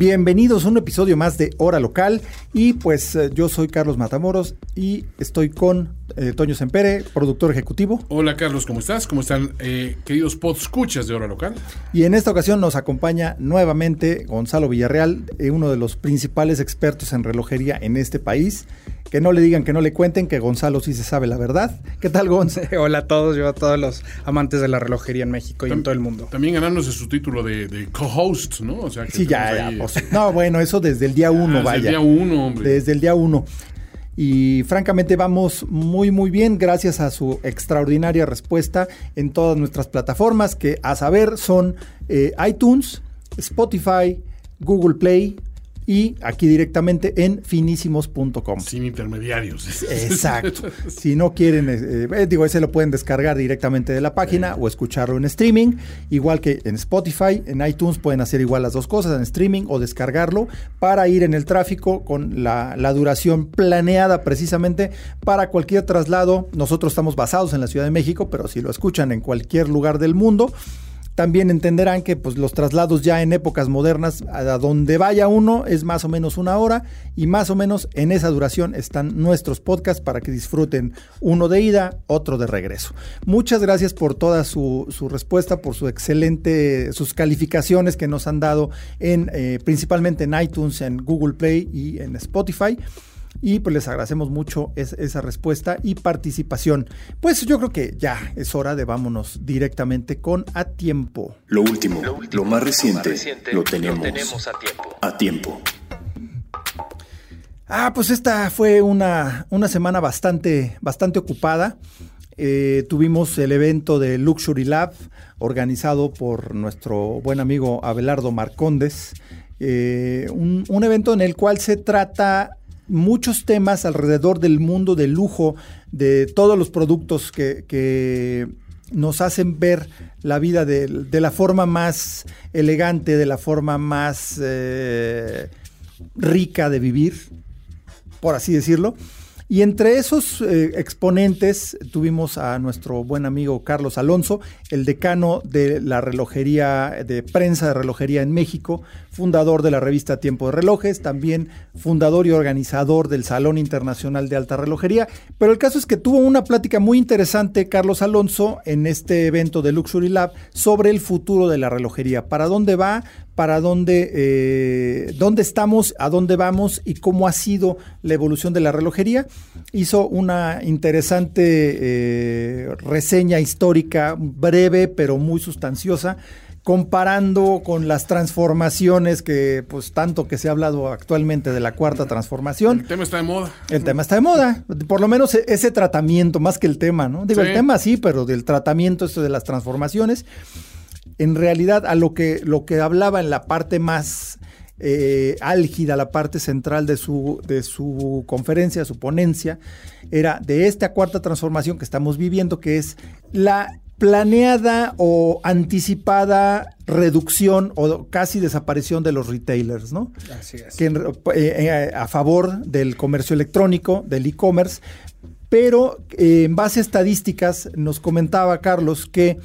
Bienvenidos a un episodio más de Hora Local y pues eh, yo soy Carlos Matamoros y estoy con eh, Toño Sempere, productor ejecutivo. Hola Carlos, ¿cómo estás? ¿Cómo están eh, queridos podscuchas de Hora Local? Y en esta ocasión nos acompaña nuevamente Gonzalo Villarreal, eh, uno de los principales expertos en relojería en este país. Que no le digan, que no le cuenten, que Gonzalo sí se sabe la verdad. ¿Qué tal, Gonzalo? Hola a todos, yo a todos los amantes de la relojería en México y en todo el mundo. También ganándose su título de, de co-host, ¿no? O sea, que Sí, ya, tenemos ya. ahí- por su- No, bueno, eso desde el día uno, Ah, desde vaya. el día uno, hombre. Desde el día uno. Y francamente vamos muy muy bien gracias a su extraordinaria respuesta en todas nuestras plataformas que a saber son eh, iTunes, Spotify, Google Play y aquí directamente en finísimos.com. Sin intermediarios. Exacto. Si no quieren, eh, eh, digo, ese lo pueden descargar directamente de la página o escucharlo en streaming, igual que en Spotify, en iTunes pueden hacer igual las dos cosas, en streaming o descargarlo para ir en el tráfico con la, la duración planeada precisamente para cualquier traslado. Nosotros estamos basados en la Ciudad de México, pero si lo escuchan en cualquier lugar del mundo, también entenderán que pues, los traslados ya en épocas modernas, a donde vaya uno, es más o menos una hora y más o menos en esa duración están nuestros podcasts para que disfruten uno de ida, otro de regreso. Muchas gracias por toda su, su respuesta, por su excelente, sus calificaciones que nos han dado en eh, principalmente en iTunes, en Google Play y en Spotify. Y pues les agradecemos mucho es- esa respuesta y participación. Pues yo creo que ya es hora de vámonos directamente con A Tiempo. Lo último, lo más reciente, lo tenemos, a tiempo. a tiempo. Ah, pues esta fue una, una semana bastante, bastante ocupada. Eh, tuvimos el evento de Luxury Lab organizado por nuestro buen amigo Abelardo Marcondes. Eh, un, un evento en el cual se trata muchos temas alrededor del mundo del lujo, de todos los productos que, que nos hacen ver la vida de, la forma más elegante, de la forma más eh, rica de vivir por así decirlo. Y entre esos eh, exponentes tuvimos a nuestro buen amigo Carlos Alonso, el decano de la relojería, de prensa de relojería en México, fundador de la revista Tiempo de Relojes, también fundador y organizador del Salón Internacional de Alta Relojería. Pero el caso es que tuvo una plática muy interesante Carlos Alonso en este evento de Luxury Lab sobre el futuro de la relojería, para dónde va, para dónde, eh, dónde estamos, a dónde vamos y cómo ha sido la evolución de la relojería. Hizo una interesante eh, reseña histórica, breve pero muy sustanciosa, comparando con las transformaciones que, pues, tanto que se ha hablado actualmente de la cuarta transformación. El tema está de moda. El tema está de moda, por lo menos e- ese tratamiento, más que el tema, ¿no? Digo, Sí. el tema sí, pero del tratamiento, esto de las transformaciones, en realidad a lo que, lo que hablaba en la parte más eh, álgida, la parte central de su, de su conferencia, su ponencia, era de esta cuarta transformación que estamos viviendo, que es la planeada o anticipada reducción o casi desaparición de los retailers, ¿no? Así es. que eh, eh, a favor del comercio electrónico, del e-commerce, pero eh, en base a estadísticas nos comentaba Carlos que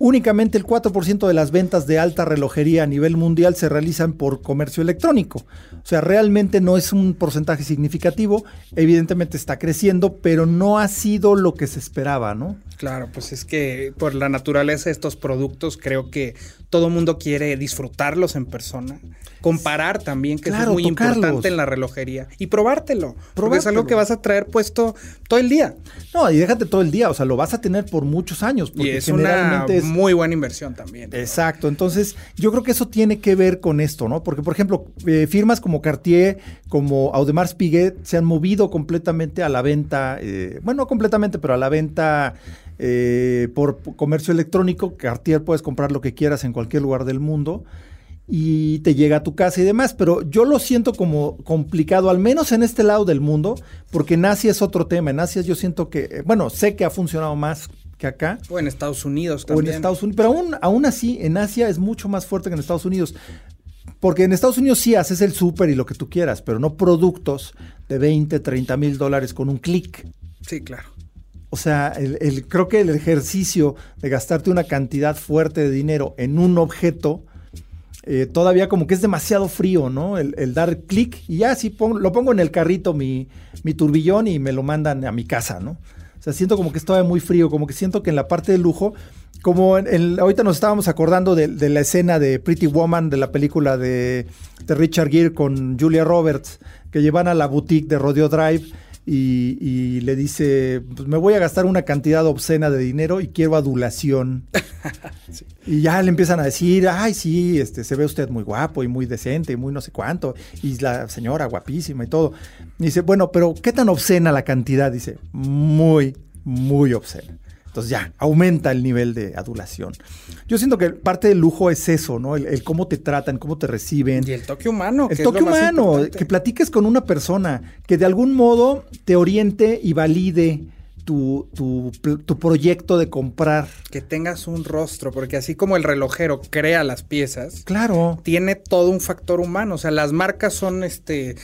únicamente el 4% de las ventas de alta relojería a nivel mundial se realizan por comercio electrónico. O sea, realmente no es un porcentaje significativo, evidentemente está creciendo, pero no ha sido lo que se esperaba, ¿no? Claro, pues es que por la naturaleza de estos productos creo que todo mundo quiere disfrutarlos en persona, comparar también, que eso es muy tocarlos. importante en la relojería, y probártelo, porque es Probártelo. algo que vas a traer puesto todo el día. No, y déjate todo el día, o sea, lo vas a tener por muchos años. Y porque es una generalmente es- muy buena inversión también. Exacto, entonces yo creo que eso tiene que ver con esto, ¿no? Porque, por ejemplo, eh, firmas como Cartier, como Audemars Piguet, se han movido completamente a la venta, eh, bueno, no completamente, pero a la venta eh, por comercio electrónico. Cartier puedes comprar lo que quieras en cualquier lugar del mundo. y te llega a tu casa y demás, pero yo lo siento como complicado, al menos en este lado del mundo, porque en Asia es otro tema. En Asia yo siento que, bueno, sé que ha funcionado más que acá. O en Estados Unidos O también. en Estados Unidos, pero aún, aún así en Asia es mucho más fuerte que en Estados Unidos. Porque en Estados Unidos sí haces el súper y lo que tú quieras, pero no productos de 20, 30 mil dólares con un clic. Sí, claro. O sea, el, el- creo que el ejercicio de gastarte una cantidad fuerte de dinero en un objeto, eh, todavía como que es demasiado frío, ¿no? El, el dar clic y ya sí pongo- lo pongo en el carrito mi, mi turbillón y me lo mandan a mi casa, ¿no? O sea, siento como que es todavía muy frío, como que siento que en la parte de lujo, como en- en- ahorita nos estábamos acordando de, la escena de Pretty Woman de la película de, de Richard Gere con Julia Roberts, que llevan a la boutique de Rodeo Drive y, y le dice, pues me voy a gastar una cantidad obscena de dinero y quiero adulación. Y ya le empiezan a decir, ay, sí, este, se ve usted muy guapo y muy decente y muy no sé cuánto. Y la señora guapísima y todo. Y dice, bueno, pero ¿qué tan obscena la cantidad? Dice, muy, muy obscena. Entonces ya, aumenta el nivel de adulación. Yo siento que parte del lujo es eso, ¿no? El, el cómo te tratan, cómo te reciben. Y el toque humano. El que toque es lo más humano, que platiques con una persona, que de algún modo te oriente y valide tu, tu proyecto de comprar. Que tengas un rostro, porque así como el relojero crea las piezas, Claro. tiene todo un factor humano. O sea, las marcas son este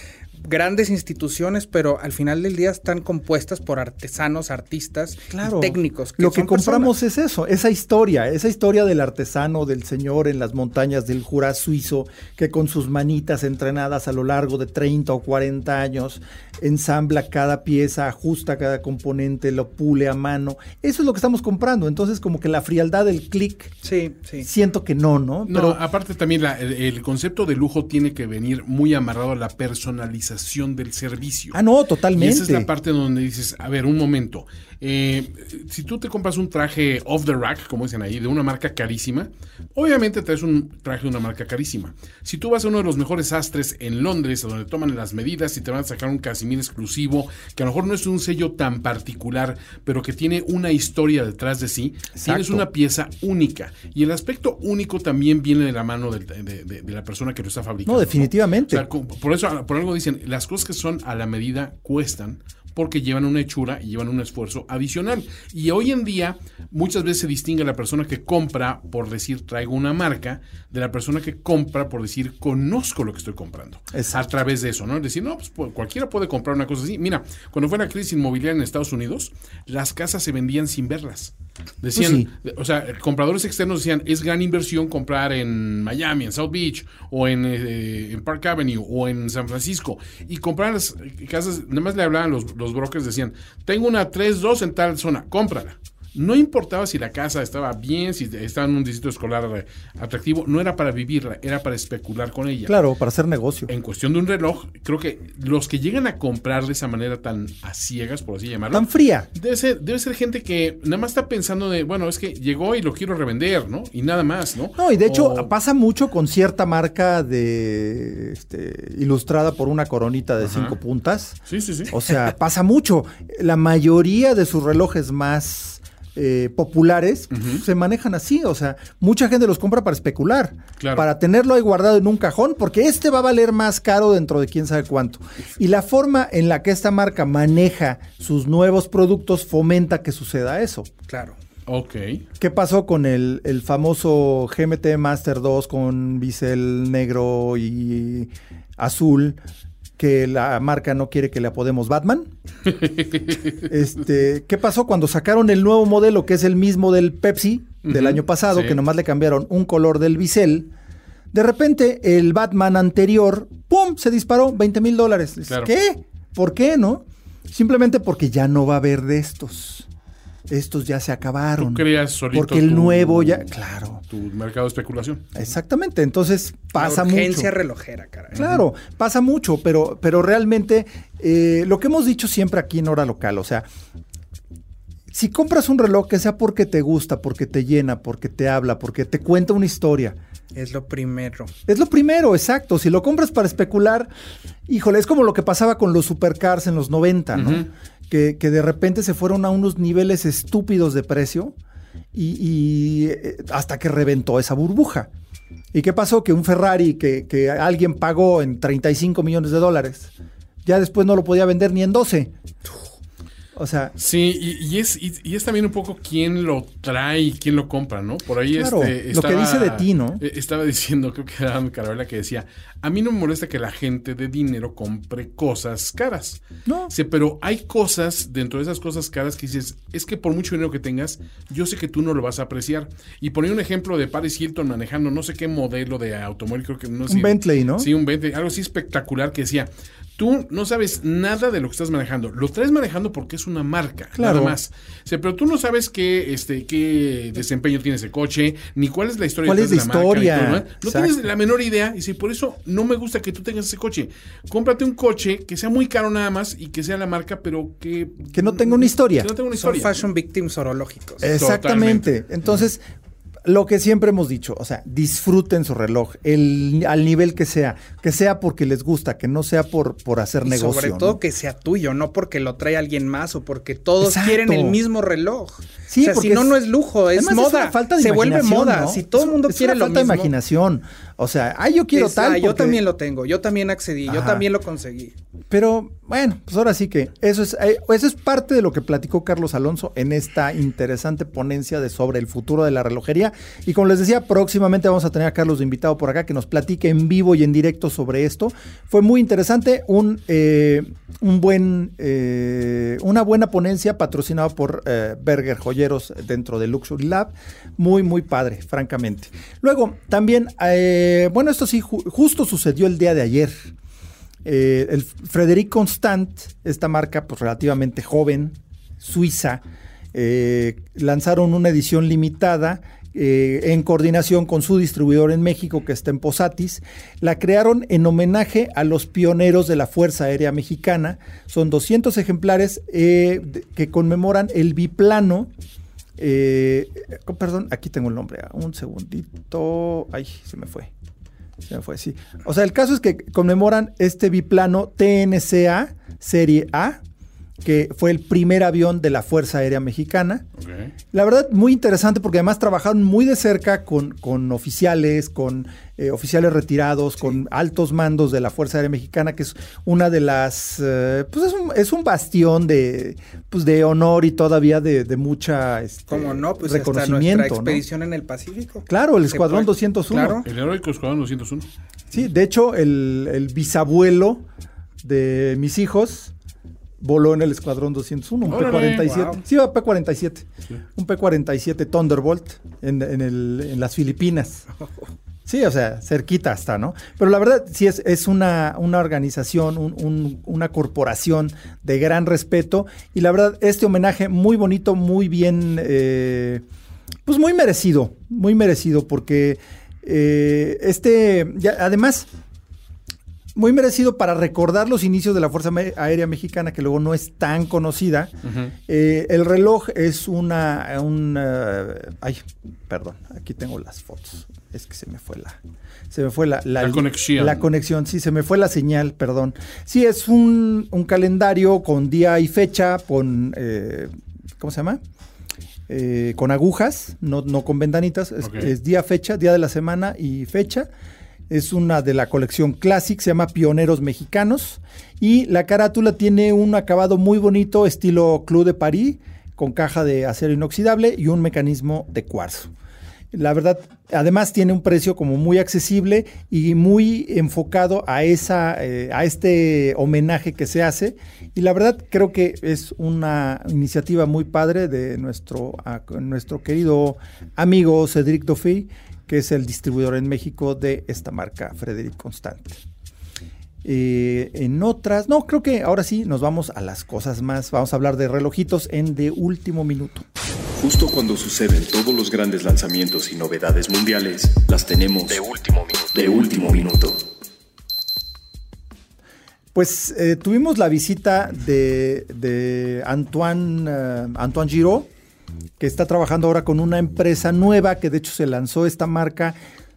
grandes instituciones, pero al final del día están compuestas por artesanos, artistas, y Claro. técnicos. Lo que compramos personas. es eso, esa historia, esa historia del artesano, del señor en las montañas del Jura suizo, que con sus manitas entrenadas a lo largo de 30 o 40 años ensambla cada pieza, ajusta cada componente, lo pule a mano. Eso es lo que estamos comprando. Entonces, como que la frialdad del clic, Sí, sí. siento que no, ¿no? No, aparte también la- el, el concepto de lujo tiene que venir muy amarrado a la personalización del servicio. Ah, no, Y totalmente. esa es la parte donde dices, a ver, un momento. eh, si tú te compras un traje off the rack, como dicen ahí, de una marca carísima, obviamente traes un traje de una marca carísima. Si tú vas a uno de los mejores sastres en Londres, a donde toman las medidas y te van a sacar un casimir exclusivo, que a lo mejor no es un sello tan particular, pero que tiene una historia detrás de sí, tienes una pieza única. Y el aspecto único también viene de la mano de, de- de la persona que lo está fabricando. No, definitivamente. O sea, por eso, por algo dicen, las cosas que son a la medida cuestan porque llevan una hechura y llevan un esfuerzo adicional. Y hoy en día muchas veces se distingue la persona que compra por decir traigo una marca de la persona que compra por decir conozco lo que estoy comprando. Exacto. A través de eso, ¿no? Es decir, no, pues pu- cualquiera puede comprar una cosa así. Mira, cuando fue la crisis inmobiliaria en Estados Unidos, las casas se vendían sin verlas. Decían, Pues o sea, compradores externos decían, es gran inversión comprar en Miami, en South Beach, o en, eh, en Park Avenue, o en San Francisco. Y comprar las casas, nada más le hablaban los, los brokers, decían, tengo una 3-2 en tal zona, cómprala. No importaba si la casa estaba bien, si estaba en un distrito escolar atractivo, no era para vivirla, era para especular con ella. Claro, para hacer negocio. En cuestión de un reloj, creo que los que llegan a comprar de esa manera tan a ciegas, por así llamarlo, Tan fría. Debe ser, debe ser gente que nada más está pensando de, bueno, es que llegó y lo quiero revender, ¿no? Y nada más, ¿no? No, y de hecho O- pasa mucho con cierta marca de este, ilustrada por una coronita de Ajá. cinco puntas. Sí, sí, sí. O sea, pasa mucho. La mayoría de sus relojes más eh, populares se manejan así. O sea, mucha gente los compra para especular. Claro. Para tenerlo ahí guardado en un cajón, porque este va a valer más caro dentro de quién sabe cuánto. Y la forma en la que esta marca maneja sus nuevos productos fomenta que suceda eso. Claro. Ok. ¿Qué pasó con el, el famoso GMT Master 2 con bisel negro y azul? Que la marca no quiere que le apodemos Batman. este, ¿Qué pasó cuando sacaron el nuevo modelo, que es el mismo del Pepsi del año pasado, sí. que nomás le cambiaron un color del bisel? De repente, el Batman anterior, ¡pum! se disparó 20 mil dólares. Claro. ¿Qué? ¿Por qué, no? Simplemente porque ya no va a haber de estos. Estos ya se acabaron. Tú creas solito Porque el tu- nuevo ya. Claro. Tu mercado de especulación. Exactamente. Entonces pasa La urgencia mucho. relojera, caray. Claro, pasa mucho, pero, pero realmente eh, lo que hemos dicho siempre aquí en Hora Local, o sea, si compras un reloj que sea porque te gusta, porque te llena, porque te habla, porque te cuenta una historia, Es lo primero. es lo primero, exacto. Si lo compras para especular, híjole, es como lo que pasaba con los supercars en los 90, ¿no? Que, que de repente se fueron a unos niveles estúpidos de precio y, y, eh, hasta que reventó esa burbuja. ¿Y qué pasó? Que un Ferrari que, que alguien pagó en 35 millones de dólares, ya después no lo podía vender ni en 12. O sea. Sí, y, es, y, es también un poco quién lo trae y quién lo compra, ¿no? Por ahí claro, este, lo que dice de ti, ¿no? Eh, estaba diciendo, creo que era Carola que decía: A mí no me molesta que la gente de dinero compre cosas caras. No. Sí, pero hay cosas dentro de esas cosas caras que dices: Es que por mucho dinero que tengas, yo sé que tú no lo vas a apreciar. Y ponía un ejemplo de Paris Hilton manejando no sé qué modelo de automóvil, creo que no sé. Un Bentley, ¿no? Sí, un Bentley, algo así espectacular que decía: Tú no sabes nada de lo que estás manejando. Lo traes manejando porque es una marca, Claro. nada más. O sea, pero tú no sabes qué, este, qué desempeño tiene ese coche, ni cuál es la historia ¿Cuál es la de la marca, historia? todo, ¿no? No Exacto. tienes la menor idea. Y si por eso no me gusta que tú tengas ese coche. Cómprate un coche que sea muy caro nada más y que sea la marca, pero que. Que no tenga una historia. Que no tenga una Son historia. fashion victims orológicos. Exactamente. Entonces, lo que siempre hemos dicho, o sea, disfruten su reloj, el, al nivel que sea, que sea porque les gusta, que no sea por, por hacer Y negocio. sobre todo ¿no? que sea tuyo, no porque lo trae alguien más o porque todos Exacto. quieren el mismo reloj. Sí, o sea, porque si no, es- no es lujo, es moda. una falta de Se vuelve moda. ¿no? Si todo el mundo Es quiere una lo falta mismo. de imaginación. O sea, ay, yo quiero es, tal. ah, yo porque- también lo tengo, yo también accedí, yo también lo conseguí. Pero bueno, pues ahora sí que eso es, eh, eso es parte de lo que platicó Carlos Alonso en esta interesante ponencia de sobre el futuro de la relojería. Y como les decía, próximamente vamos a tener a Carlos de invitado por acá que nos platique en vivo y en directo sobre esto. Fue muy interesante, un, eh, un buen, eh, una buena ponencia patrocinada por eh, Berger Joyeros dentro de Luxury Lab. Muy, muy padre, francamente. Luego, también, eh, bueno, esto sí, ju- justo sucedió el día de ayer. Eh, el Frederic Constant, esta marca pues relativamente joven, suiza, eh, lanzaron una edición limitada eh, en coordinación con su distribuidor en México, que está en Posatis. La crearon en homenaje a los pioneros de la Fuerza Aérea Mexicana. Son 200 ejemplares eh, que conmemoran el biplano. Eh, eh, perdón, aquí tengo el nombre. ah, Un segundito. Ay, se me fue. Se me fue, sí. O sea, el caso es que conmemoran este biplano TNCA Serie A, que fue el primer avión de la Fuerza Aérea Mexicana. La verdad, muy interesante porque además trabajaron muy de cerca con, con oficiales, con eh, oficiales retirados, con altos mandos de la Fuerza Aérea Mexicana, que es una de las, eh, pues es un, es un bastión de, pues de honor y todavía de, de mucha este, Como no, pues hasta nuestra reconocimiento. ¿no? expedición en el Pacífico. Claro, el Escuadrón puede- 201. Claro. El heroico Escuadrón 201. Sí, de hecho, el, el bisabuelo de mis hijos voló en el Escuadrón 201, un Órale, P-47. wow. Sí, P-47. Un P-47 Thunderbolt en, en el- en las Filipinas. Sí, o sea, cerquita está, ¿no? Pero la verdad, sí es, es una, una organización, un- un- una corporación de gran respeto. Y la verdad, este homenaje muy bonito, muy bien, eh, pues muy merecido, muy merecido, porque eh, este, ya, además, muy merecido para recordar los inicios de la Fuerza Aérea Mexicana, que luego no es tan conocida. Eh, el reloj es una, un, eh, ay, perdón, aquí tengo las fotos. Es que se me fue la, se me fue la, La conexión. La conexión, sí, se me fue la señal, perdón. Sí, es un, un calendario con día y fecha, con, eh, ¿cómo se llama? Eh, con agujas, no, no con ventanitas. Es día, fecha, día de la semana y fecha. Es una de la colección Classic, se llama Pioneros Mexicanos. Y la carátula tiene un acabado muy bonito, estilo Club de París, con caja de acero inoxidable y un mecanismo de cuarzo. La verdad, además tiene un precio como muy accesible y muy enfocado a esa, eh, a este homenaje que se hace. Y la verdad creo que es una iniciativa muy padre de nuestro, nuestro querido amigo Cedric Doffy, que es el distribuidor en México de esta marca Frederic Constant. Eh, en otras, no, creo que ahora sí nos vamos a las cosas más. Vamos a hablar de relojitos en de último minuto. Justo cuando suceden todos los grandes lanzamientos y novedades mundiales, las tenemos de último minuto. De último minuto. Pues eh, tuvimos la visita de, de Antoine, eh, Antoine Giraud, que está trabajando ahora con una empresa nueva, que de hecho se lanzó esta marca,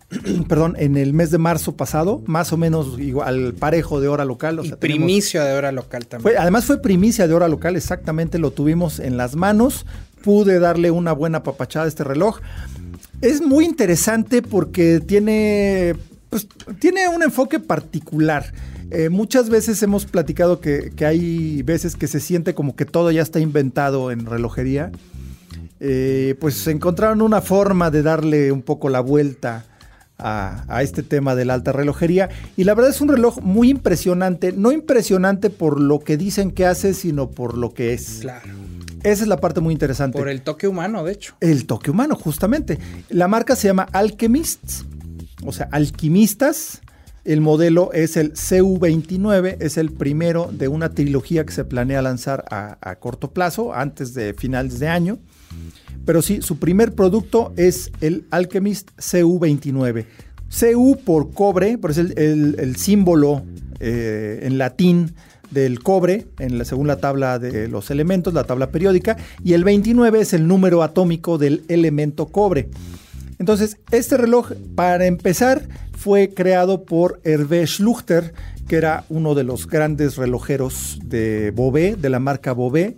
perdón, en el mes de marzo pasado, más o menos igual parejo de hora local. o Y sea, tenemos- primicia de hora local también. fue- además fue primicia de hora local, exactamente, lo tuvimos en las manos, pude darle una buena papachada a este reloj. Es muy interesante porque tiene, pues, tiene un enfoque particular. Eh, muchas veces hemos platicado que, que, hay veces que se siente como que todo ya está inventado en relojería. Eh, pues encontraron una forma de darle un poco la vuelta a, a, este tema de la alta relojería. Y la verdad es un reloj muy impresionante. No impresionante por lo que dicen que hace, sino por lo que es. Claro. Esa es la parte muy interesante. Por el toque humano, de hecho. El toque humano, justamente. La marca se llama Alchemists, o sea, alquimistas. El modelo es el CU29, es el primero de una trilogía que se planea lanzar a, a corto plazo, antes de finales de año. Pero sí, su primer producto es el Alchemist CU29. CU por cobre, pero es el, símbolo eh, en latín del cobre, en la, según la tabla de los elementos, la tabla periódica, y el 29 es el número atómico del elemento cobre. Entonces, este reloj, para empezar, fue creado por Hervé Schluchter, que era uno de los grandes relojeros de Bobé, de la marca Bobé.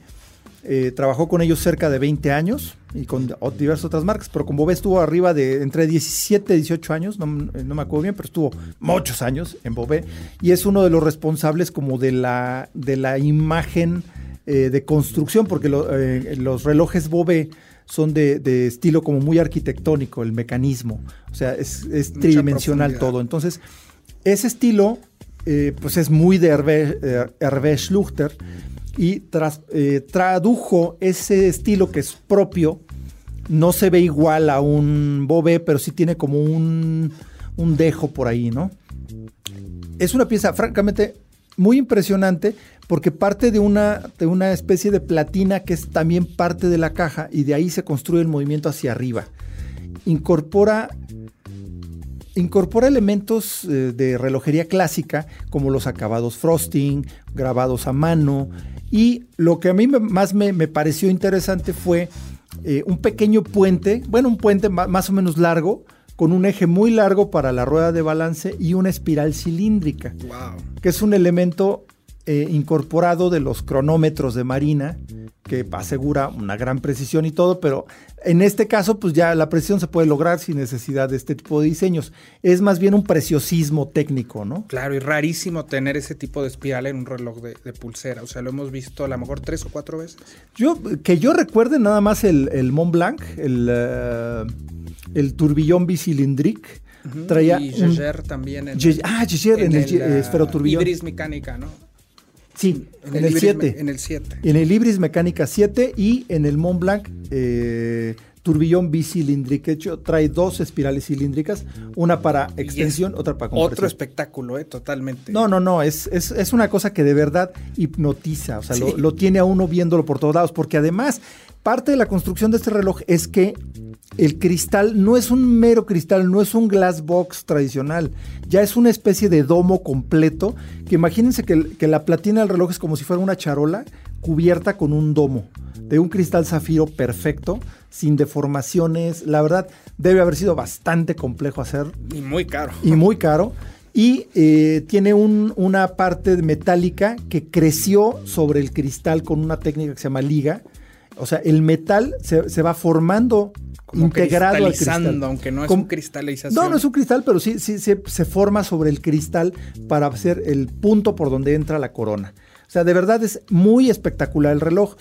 Eh, trabajó con ellos cerca de 20 años y con diversas otras marcas, pero con Bobé estuvo arriba de entre 17 y 18 años, no, no, me acuerdo bien, pero estuvo muchos años en Bobé y es uno de los responsables como de la, de la imagen eh, de construcción, porque lo, eh, los relojes Bobé son de, de, estilo como muy arquitectónico, el mecanismo, o sea, es, es tridimensional todo. Entonces, ese estilo, eh, pues es muy de Hervé, Hervé Schluchter y eh, tradujo ese estilo que es propio. No se ve igual a un Bobé, pero sí tiene como un, un dejo por ahí, ¿no? Es una pieza francamente muy impresionante porque parte de una, de una especie de platina que es también parte de la caja y de ahí se construye el movimiento hacia arriba. Incorpora incorpora elementos eh, de relojería clásica como los acabados frosting, grabados a mano y lo que a mí más me, me pareció interesante fue eh, un pequeño puente, bueno, un puente más o menos largo, con un eje muy largo para la rueda de balance y una espiral cilíndrica, wow. que es un elemento eh, incorporado de los cronómetros de marina, que asegura una gran precisión y todo, pero en este caso, pues ya la precisión se puede lograr sin necesidad de este tipo de diseños. Es más bien un preciosismo técnico, ¿no? Claro, y rarísimo tener ese tipo de espiral en un reloj de, de pulsera. O sea, lo hemos visto a lo mejor tres o cuatro veces. Yo, que yo recuerde nada más el, el Mont Blanc, el, uh, el turbillón bicilindric. Uh -huh. Traía y Jaeger también. En ah, Jaeger en, en, el, el uh, esferoturbillón. Ibris mecánica, ¿no? Sí, en, en el 7. En el 7. En el Ibris Mecánica 7 y en el Mont Blanc eh, turbillón bicilíndrico. hecho, trae dos espirales cilíndricas, una para extensión, otra para compresión. Otro espectáculo, ¿eh? Totalmente. No, no, no, es, es, es una cosa que de verdad hipnotiza, o sea, sí. lo, lo, tiene a uno viéndolo por todos lados, porque además parte de la construcción de este reloj es que el cristal no es un mero cristal, no es un glass box tradicional, ya es una especie de domo completo, que imagínense que, que la platina del reloj es como si fuera una charola cubierta con un domo de un cristal zafiro perfecto, sin deformaciones. La verdad, debe haber sido bastante complejo hacer. Y muy caro. Y muy caro. Y eh, tiene un, una parte metálica que creció sobre el cristal con una técnica que se llama liga. O sea, el metal se, se va formando como integrado al cristal. aunque no es Como, un cristalización. No, no es un cristal, pero sí, sí se, se, forma sobre el cristal para hacer el punto por donde entra la corona. O sea, de verdad es muy espectacular el reloj.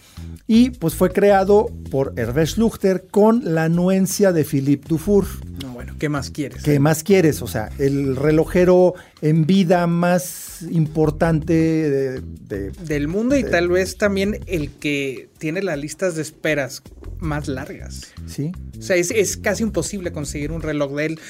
Y pues fue creado por Hervé Schluchter con la anuencia de Philippe Dufour. No, bueno, ¿qué más quieres? ¿Qué eh? más quieres? O sea, el relojero en vida más importante de, de, del mundo y de, tal vez también el que tiene las listas de esperas más largas. Sí. O sea, es, es casi imposible conseguir un reloj de él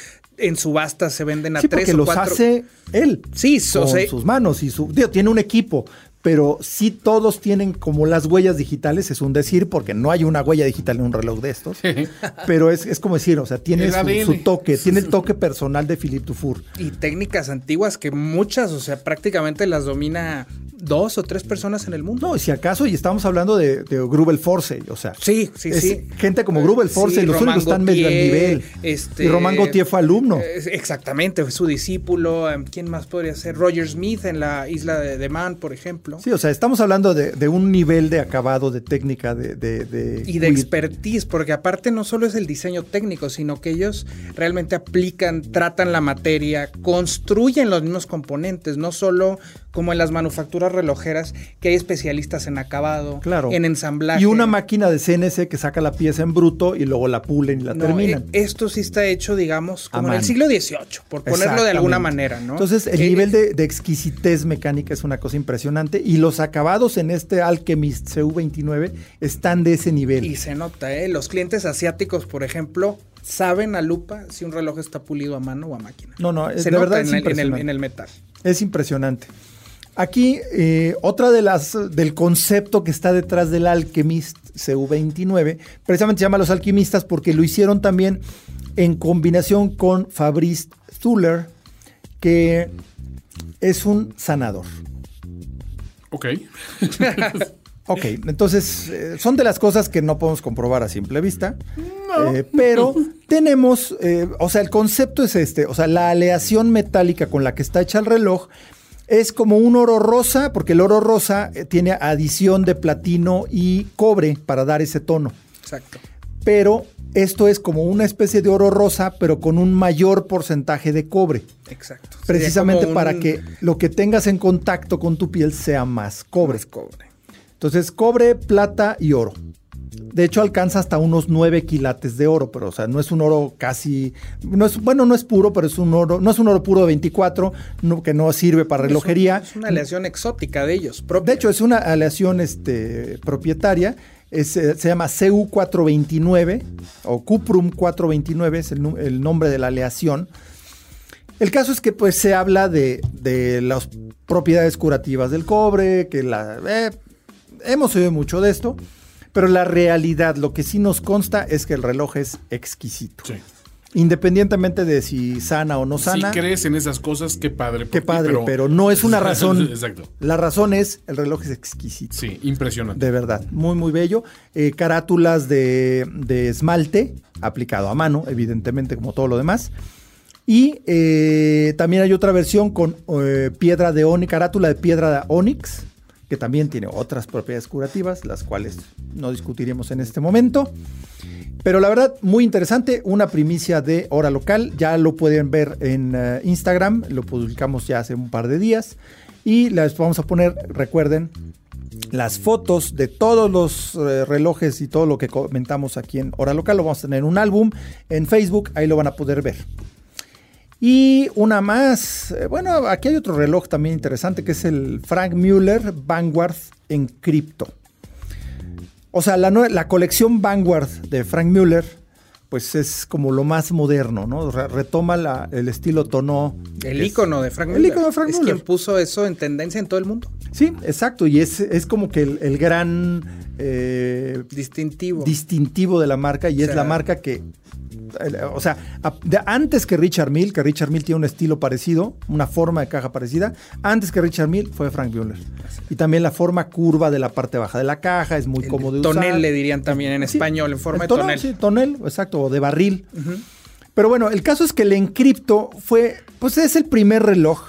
en subasta se venden a sí, tres porque o los cuatro. hace él. Sí, con o sea, sus manos y su. Digo, tiene un equipo, pero sí todos tienen como las huellas digitales, es un decir, porque no hay una huella digital en un reloj de estos. pero es, es, como decir, o sea, tiene su, su, toque, tiene el toque personal de Philippe Dufour. Y técnicas antiguas que muchas, o sea, prácticamente las domina dos o tres personas en el mundo. No, si acaso, y estamos hablando de, de Grubel Force, o sea. Sí, sí, es sí. Gente como Grubel Force, Sí, los Román únicos están medio al nivel. este, y Román Gautier fue alumno. Exactamente, fue su discípulo. em, ¿Quién más podría ser? Roger Smith en la isla de, de Man, por ejemplo. Sí, o sea, estamos hablando de, de un nivel de acabado, de técnica, de... de, de- Y de expertise, porque aparte no solo es el diseño técnico, sino que ellos realmente aplican, tratan la materia, construyen los mismos componentes, no solo como en las manufacturas relojeras, que hay especialistas en acabado, Claro. en ensamblaje. Y una máquina de CNC que saca la pieza en bruto y luego la pulen y la No, terminan. eh, esto sí está hecho, digamos, como en el siglo XVIII, por ponerlo de alguna manera, ¿no? Entonces, el Eh, nivel de, de exquisitez mecánica es una cosa impresionante y los acabados en este Alchemist CU29 están de ese nivel. Y se nota, ¿eh? Los clientes asiáticos, por ejemplo, saben a lupa si un reloj está pulido a mano o a máquina. No, no, es- se de nota verdad es en, el, en, el, impresionante. en el metal. Es impresionante. Aquí, eh, otra de las del concepto que está detrás del Alchemist CU29, precisamente se llama Los Alquimistas porque lo hicieron también en combinación con Fabrice Thuller, que es un sanador. Ok. Ok, entonces eh, son de las cosas que no podemos comprobar a simple vista, eh, pero tenemos, o sea, el concepto es este, o sea, la aleación metálica con la que está hecha el reloj es como un oro rosa, porque el oro rosa eh, tiene adición de platino y cobre para dar ese tono, Exacto. pero esto es como una especie de oro rosa, pero con un mayor porcentaje de cobre, Exacto. Precisamente para que lo que tengas en contacto con tu piel sea más cobre. más cobre. Entonces, cobre, plata y oro. De hecho, alcanza hasta unos 9 quilates de oro, pero o sea, no es un oro casi, no es, bueno, no es puro, pero es un oro, no es un oro puro de 24, no- que no sirve para relojería. Es una aleación exótica de ellos. propia. De hecho, es una aleación este, propietaria. es, eh, se llama CU429 o Cuprum 429, es el nombre de la aleación. El caso es que pues se habla de, de las propiedades curativas del cobre, que la... eh, hemos oído mucho de esto, pero la realidad, lo que sí nos consta es que el reloj es exquisito. Sí. Independientemente de si sana o no Si sana. crees en esas cosas, qué padre. Qué padre, pero, no es una razón. Exacto. La razón es, el reloj es exquisito. Sí, impresionante. De verdad, muy, muy bello. Eh, carátulas de, de esmalte, aplicado a mano, evidentemente, como todo lo demás. Y eh, también hay otra versión con eh, piedra de onix, carátula de piedra de onix, que también tiene otras propiedades curativas, las cuales no discutiremos en este momento. Pero la verdad, muy interesante, una primicia de hora local. Ya lo pueden ver en eh, Instagram, lo publicamos ya hace un par de días. Y les vamos a poner, recuerden, las fotos de todos los eh, relojes y todo lo que comentamos aquí en Hora Local. Lo vamos a tener en un álbum en Facebook, ahí lo van a poder ver. Y una más, eh, bueno, aquí hay otro reloj también interesante que es el Frank Mueller Vanguard en cripto. O sea, la, la colección Vanguard de Frank Mueller, pues es como lo más moderno, ¿no? Re- retoma la- el estilo tono. El es- ícono de Frank El Mueller. ícono de Frank es Mueller. quien puso eso en tendencia en todo el mundo. Sí, exacto. Y es, es como que el, el gran eh, Distintivo. distintivo de la marca y O es la marca que, o sea, antes que Richard Mille, que Richard Mille tiene un estilo parecido, una forma de caja parecida, antes que Richard Mille fue Frank Mueller. Y también la forma curva de la parte baja de la caja es muy El cómodo de tonel usar. le dirían también en Sí, español, en forma de tonel, tonel. Sí, tonel, exacto, o de barril. Pero bueno, el caso es que el Encripto fue, pues es el primer reloj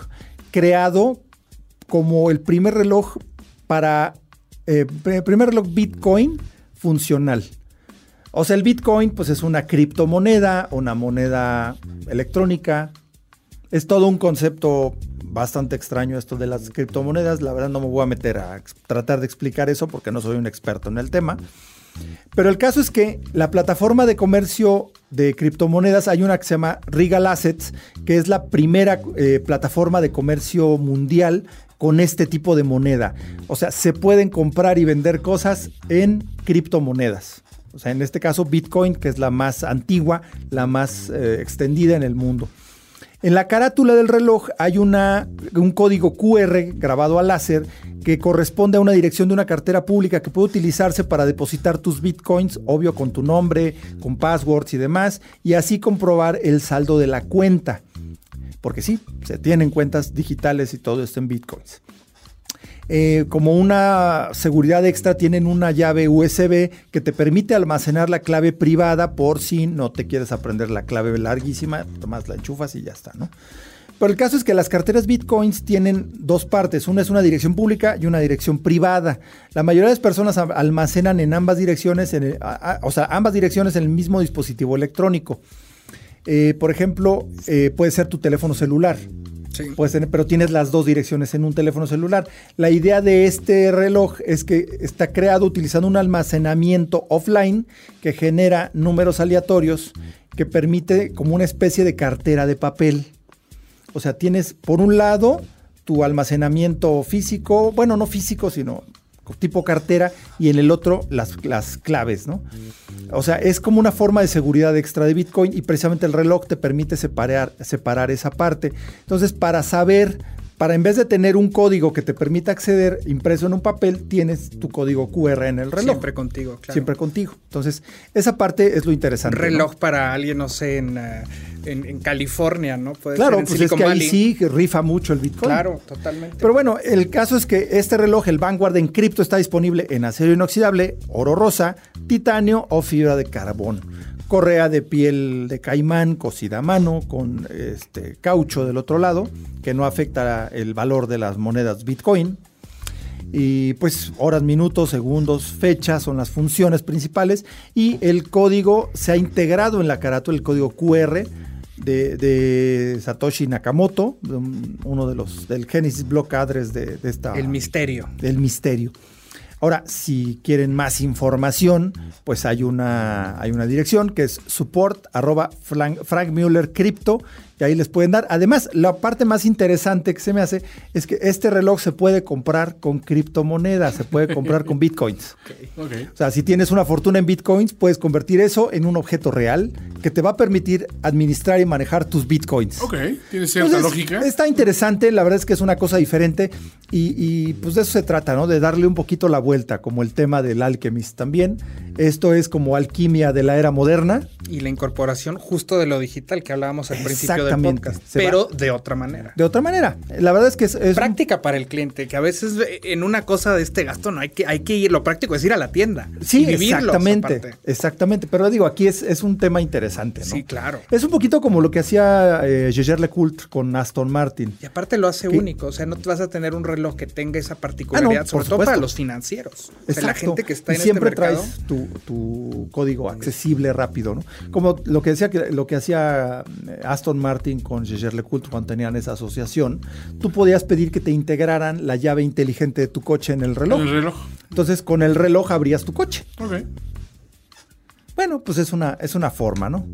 creado como el primer reloj para, eh, Bitcoin funcional. O sea, el Bitcoin pues es una criptomoneda, una moneda electrónica. Es todo un concepto bastante extraño esto de las criptomonedas. La verdad no me voy a meter a tratar de explicar eso porque no soy un experto en el tema. Pero el caso es que la plataforma de comercio de criptomonedas, hay una que se llama Regal Assets, que es la primera eh, plataforma de comercio mundial con este tipo de moneda. O sea, se pueden comprar y vender cosas en criptomonedas. O sea, en este caso Bitcoin, que es la más antigua, la más eh, extendida en el mundo. En la carátula del reloj hay una, un código QR grabado a láser que corresponde a una dirección de una cartera pública que puede utilizarse para depositar tus bitcoins, obvio con tu nombre, con passwords y demás, y así comprobar el saldo de la cuenta. Porque sí, se tienen cuentas digitales y todo esto en bitcoins. Eh, como una seguridad extra tienen una llave USB que te permite almacenar la clave privada por si no te quieres aprender la clave larguísima, tomas la enchufas y ya está, ¿no? Pero el caso es que las carteras Bitcoins tienen dos partes. Una es una dirección pública y una dirección privada. La mayoría de las personas almacenan en ambas direcciones, o sea, ambas direcciones en el mismo dispositivo electrónico. Eh, por ejemplo, eh, puede ser tu teléfono celular. Sí. tener, pero tienes las dos direcciones en un teléfono celular. La idea de este reloj es que está creado utilizando un almacenamiento offline que genera números aleatorios que permite como una especie de cartera de papel. O sea, tienes por un lado tu almacenamiento físico, bueno, no físico, sino tipo cartera, y en el otro las, las claves, ¿no? O sea, es como una forma de seguridad extra de Bitcoin y precisamente el reloj te permite separar, esa parte. Entonces, para saber para en vez de tener un código que te permita acceder impreso en un papel, tienes tu código QR en el reloj. Siempre contigo, claro. Siempre contigo. Entonces, esa parte es lo interesante. reloj para alguien, no sé, en, eh, en, California, ¿no? Puede claro, pues es que ahí sí rifa mucho el Bitcoin. Claro, totalmente. Pero bueno, el caso es que este reloj, el Vanguard en cripto, está disponible en acero inoxidable, oro rosa, titanio o fibra de carbón correa de piel de caimán cosida a mano con este caucho del otro lado que no afecta el valor de las monedas Bitcoin. Y pues horas, minutos, segundos, fechas son las funciones principales y el código se ha integrado en la carátula, el código QR de, Satoshi Nakamoto, uno de los del Genesis Block Address de, de esta... El misterio. Del misterio. Ahora, si quieren más información, pues hay una, hay una dirección que es support arroba Frank, Frank Mueller Crypto y ahí les pueden dar. Además, la parte más interesante que se me hace es que este reloj se puede comprar con criptomonedas, se puede comprar con bitcoins. O sea, si tienes una fortuna en bitcoins, puedes convertir eso en un objeto real que te va a permitir administrar y manejar tus bitcoins. Ok, tiene cierta lógica. Está interesante, la verdad es que es una cosa diferente y, y, pues de eso se trata, ¿no? De darle un poquito la vuelta, como el tema del Alchemist también. Esto es como alquimia de la era moderna. Y la incorporación justo de lo digital que hablábamos al principio del podcast, pero de otra manera. De otra manera. La verdad es que es, práctica para el cliente, que a veces en una cosa de este gasto no hay que, hay que ir, lo práctico es ir a la tienda. Sí, exactamente. Exactamente. Pero digo, aquí es, es, un tema interesante, ¿no? Sí, claro. Es un poquito como lo que hacía eh, LeCoultre con Aston Martin. Y aparte lo hace único. O sea, no te vas a tener un reloj que tenga esa particularidad, ah, sobre todo para los financieros. la gente que está en siempre este mercado, traes tu, tu, código accesible, rápido, ¿no? Como lo que decía que lo que hacía eh, Aston Martin con Gégère Lecoultre cuando tenían esa asociación, tú podías pedir que te integraran la llave inteligente de tu coche en el reloj. el reloj. Entonces, con el reloj abrías tu coche. Bueno, pues es una, es una forma, ¿no?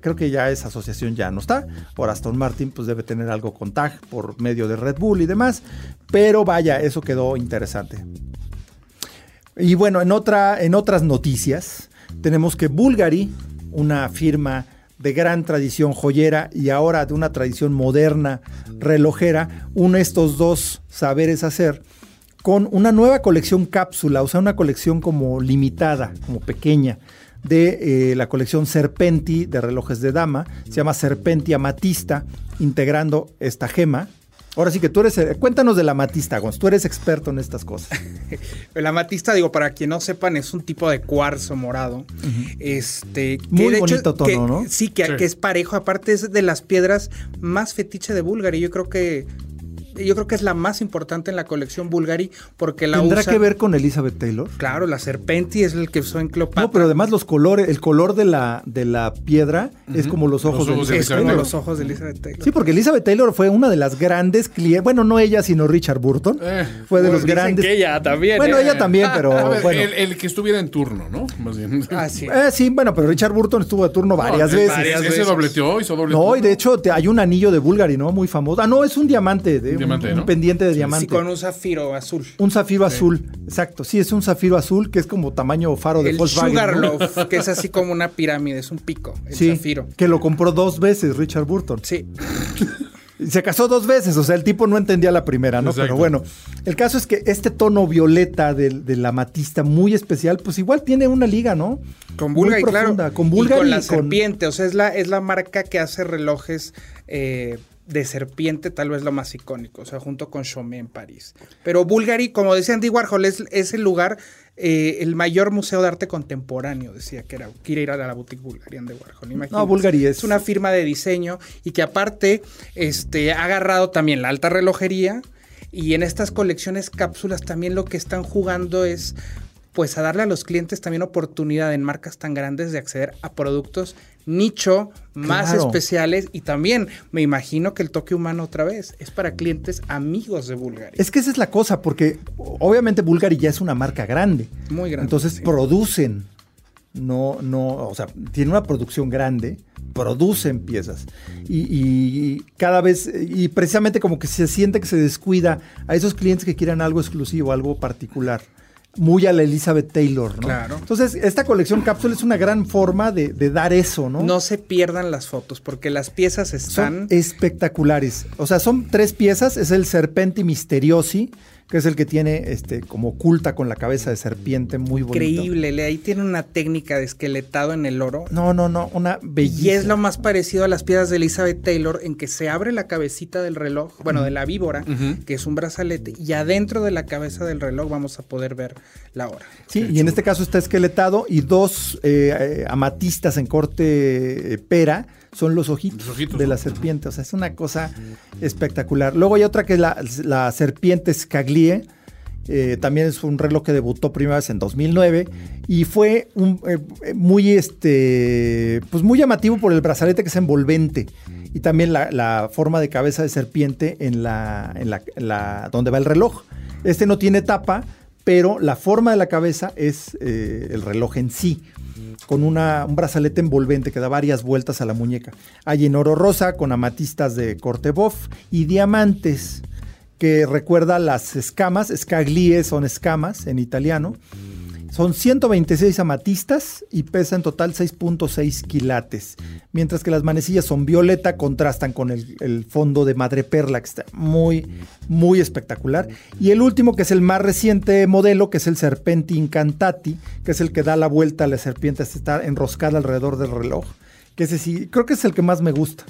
Creo que ya esa asociación ya no está. Por Aston Martin, pues debe tener algo con TAG por medio de Red Bull y demás. Pero vaya, eso quedó interesante. Y bueno, en, otra, en otras noticias, tenemos que Bulgari, una firma de gran tradición joyera y ahora de una tradición moderna relojera, une estos dos saberes hacer con una nueva colección cápsula, o sea, una colección como limitada, como pequeña, de eh, la colección Serpenti de relojes de dama, se llama Serpenti Amatista, integrando esta gema, Ahora sí que tú eres, eh, cuéntanos de la amatista, Gonz, tú eres experto en estas cosas. el amatista, digo, para quien no sepan, es un tipo de cuarzo morado. Este, Muy bonito tono, ¿no? Sí que, que, es parejo, aparte es de las piedras más fetiche de Bulgari. Yo creo que yo creo que es la más importante en la colección Bulgari porque la ¿Tendrá que ver con Elizabeth Taylor? Claro, la Serpenti es el que usó en Cleopatra. No, pero además los colores, el color de la, de la piedra es como los ojos, de, Elizabeth Taylor. los ojos de Elizabeth Taylor. Sí, porque Elizabeth Taylor fue una de las grandes clientes, bueno, no ella, sino Richard Burton. Eh, fue de los grandes. Que ella también. Bueno, ella también, pero bueno. El, que estuviera en turno, ¿no? Más bien. Ah, sí. Eh, sí, bueno, pero Richard Burton estuvo de turno varias veces. Varias veces. dobleteó, hizo doble No, y de hecho hay un anillo de Bulgari, ¿no? Muy famoso. Ah, no, es un diamante, de, un, diamante, un pendiente de diamante. Sí, con un zafiro azul. Un zafiro azul, exacto. Sí, es un zafiro azul que es como tamaño faro de el Volkswagen. que es así como una pirámide, es un pico, el sí, zafiro. Que lo compró dos veces Richard Burton. Sí. Se casó dos veces, o sea, el tipo no entendía la primera, ¿no? Pero bueno, el caso es que este tono violeta de, la matista muy especial, pues igual tiene una liga, ¿no? Con Bulgari, claro. Con Bulgari. Y con la serpiente, o sea, es la, es la marca que hace relojes eh, de serpiente tal vez lo más icónico, o sea, junto con Chaumet en París. Pero Bulgari, como decía Andy Warhol, es, es el lugar, eh, el mayor museo de arte contemporáneo, decía que era, quiere ir a la boutique Bulgarian de Warhol. Imagínate. No, Bulgari es... es una firma de diseño y que aparte este, ha agarrado también la alta relojería y en estas colecciones cápsulas también lo que están jugando es pues a darle a los clientes también oportunidad en marcas tan grandes de acceder a productos nicho más Claro. especiales y también me imagino que el toque humano otra vez es para clientes amigos de Bulgari. Es que esa es la cosa, porque obviamente Bulgari ya es una marca grande. Muy grande, Entonces sí. producen, no, no, o sea, tiene una producción grande, producen piezas. Y, y cada vez, y precisamente como que se siente que se descuida a esos clientes que quieran algo exclusivo, algo particular. Muy a la Elizabeth Taylor, ¿no? Claro. Entonces, esta colección cápsula es una gran forma de, de dar eso, ¿no? No se pierdan las fotos porque las piezas están Son espectaculares. O sea, son tres piezas. Es el Serpenti Misteriosi, que es el que tiene este como oculta con la cabeza de serpiente muy bonito. increíble. le- Ahí tiene una técnica de esqueletado en el oro. No, no, no, una belleza. Y es lo más parecido a las piezas de Elizabeth Taylor en que se abre la cabecita del reloj, bueno, de la víbora, que es un brazalete, y adentro de la cabeza del reloj vamos a poder ver la hora. Sí, y en este caso está esqueletado y dos eh, eh, amatistas en corte eh, pera son los ojitos, Los ojitos, de ¿no? la serpiente. O sea, es una cosa espectacular. Luego hay otra que es la, la serpiente Scaglie. eh, también es un reloj que debutó primera vez en 2009 y fue un, eh, muy, este, pues muy llamativo por el brazalete que es envolvente y también la, la forma de cabeza de serpiente en la, en la, en la- donde va el reloj. Este no tiene tapa, pero la forma de la cabeza es eh, el reloj en sí, con una- un brazalete envolvente que da varias vueltas a la muñeca. Hay en oro rosa con amatistas de corte boff y diamantes que recuerda las escamas, scaglie son escamas en italiano. Son 126 amatistas y pesa en total 6.6 quilates. Mientras que las manecillas son violeta, contrastan con el, el fondo de madreperla, que está muy, muy espectacular. Y el último, que es el más reciente modelo, que es el Serpenti Incantati, que es el que da la vuelta a la serpiente, hasta está enroscada alrededor del reloj. Que ese sí, creo que es el que más me gusta.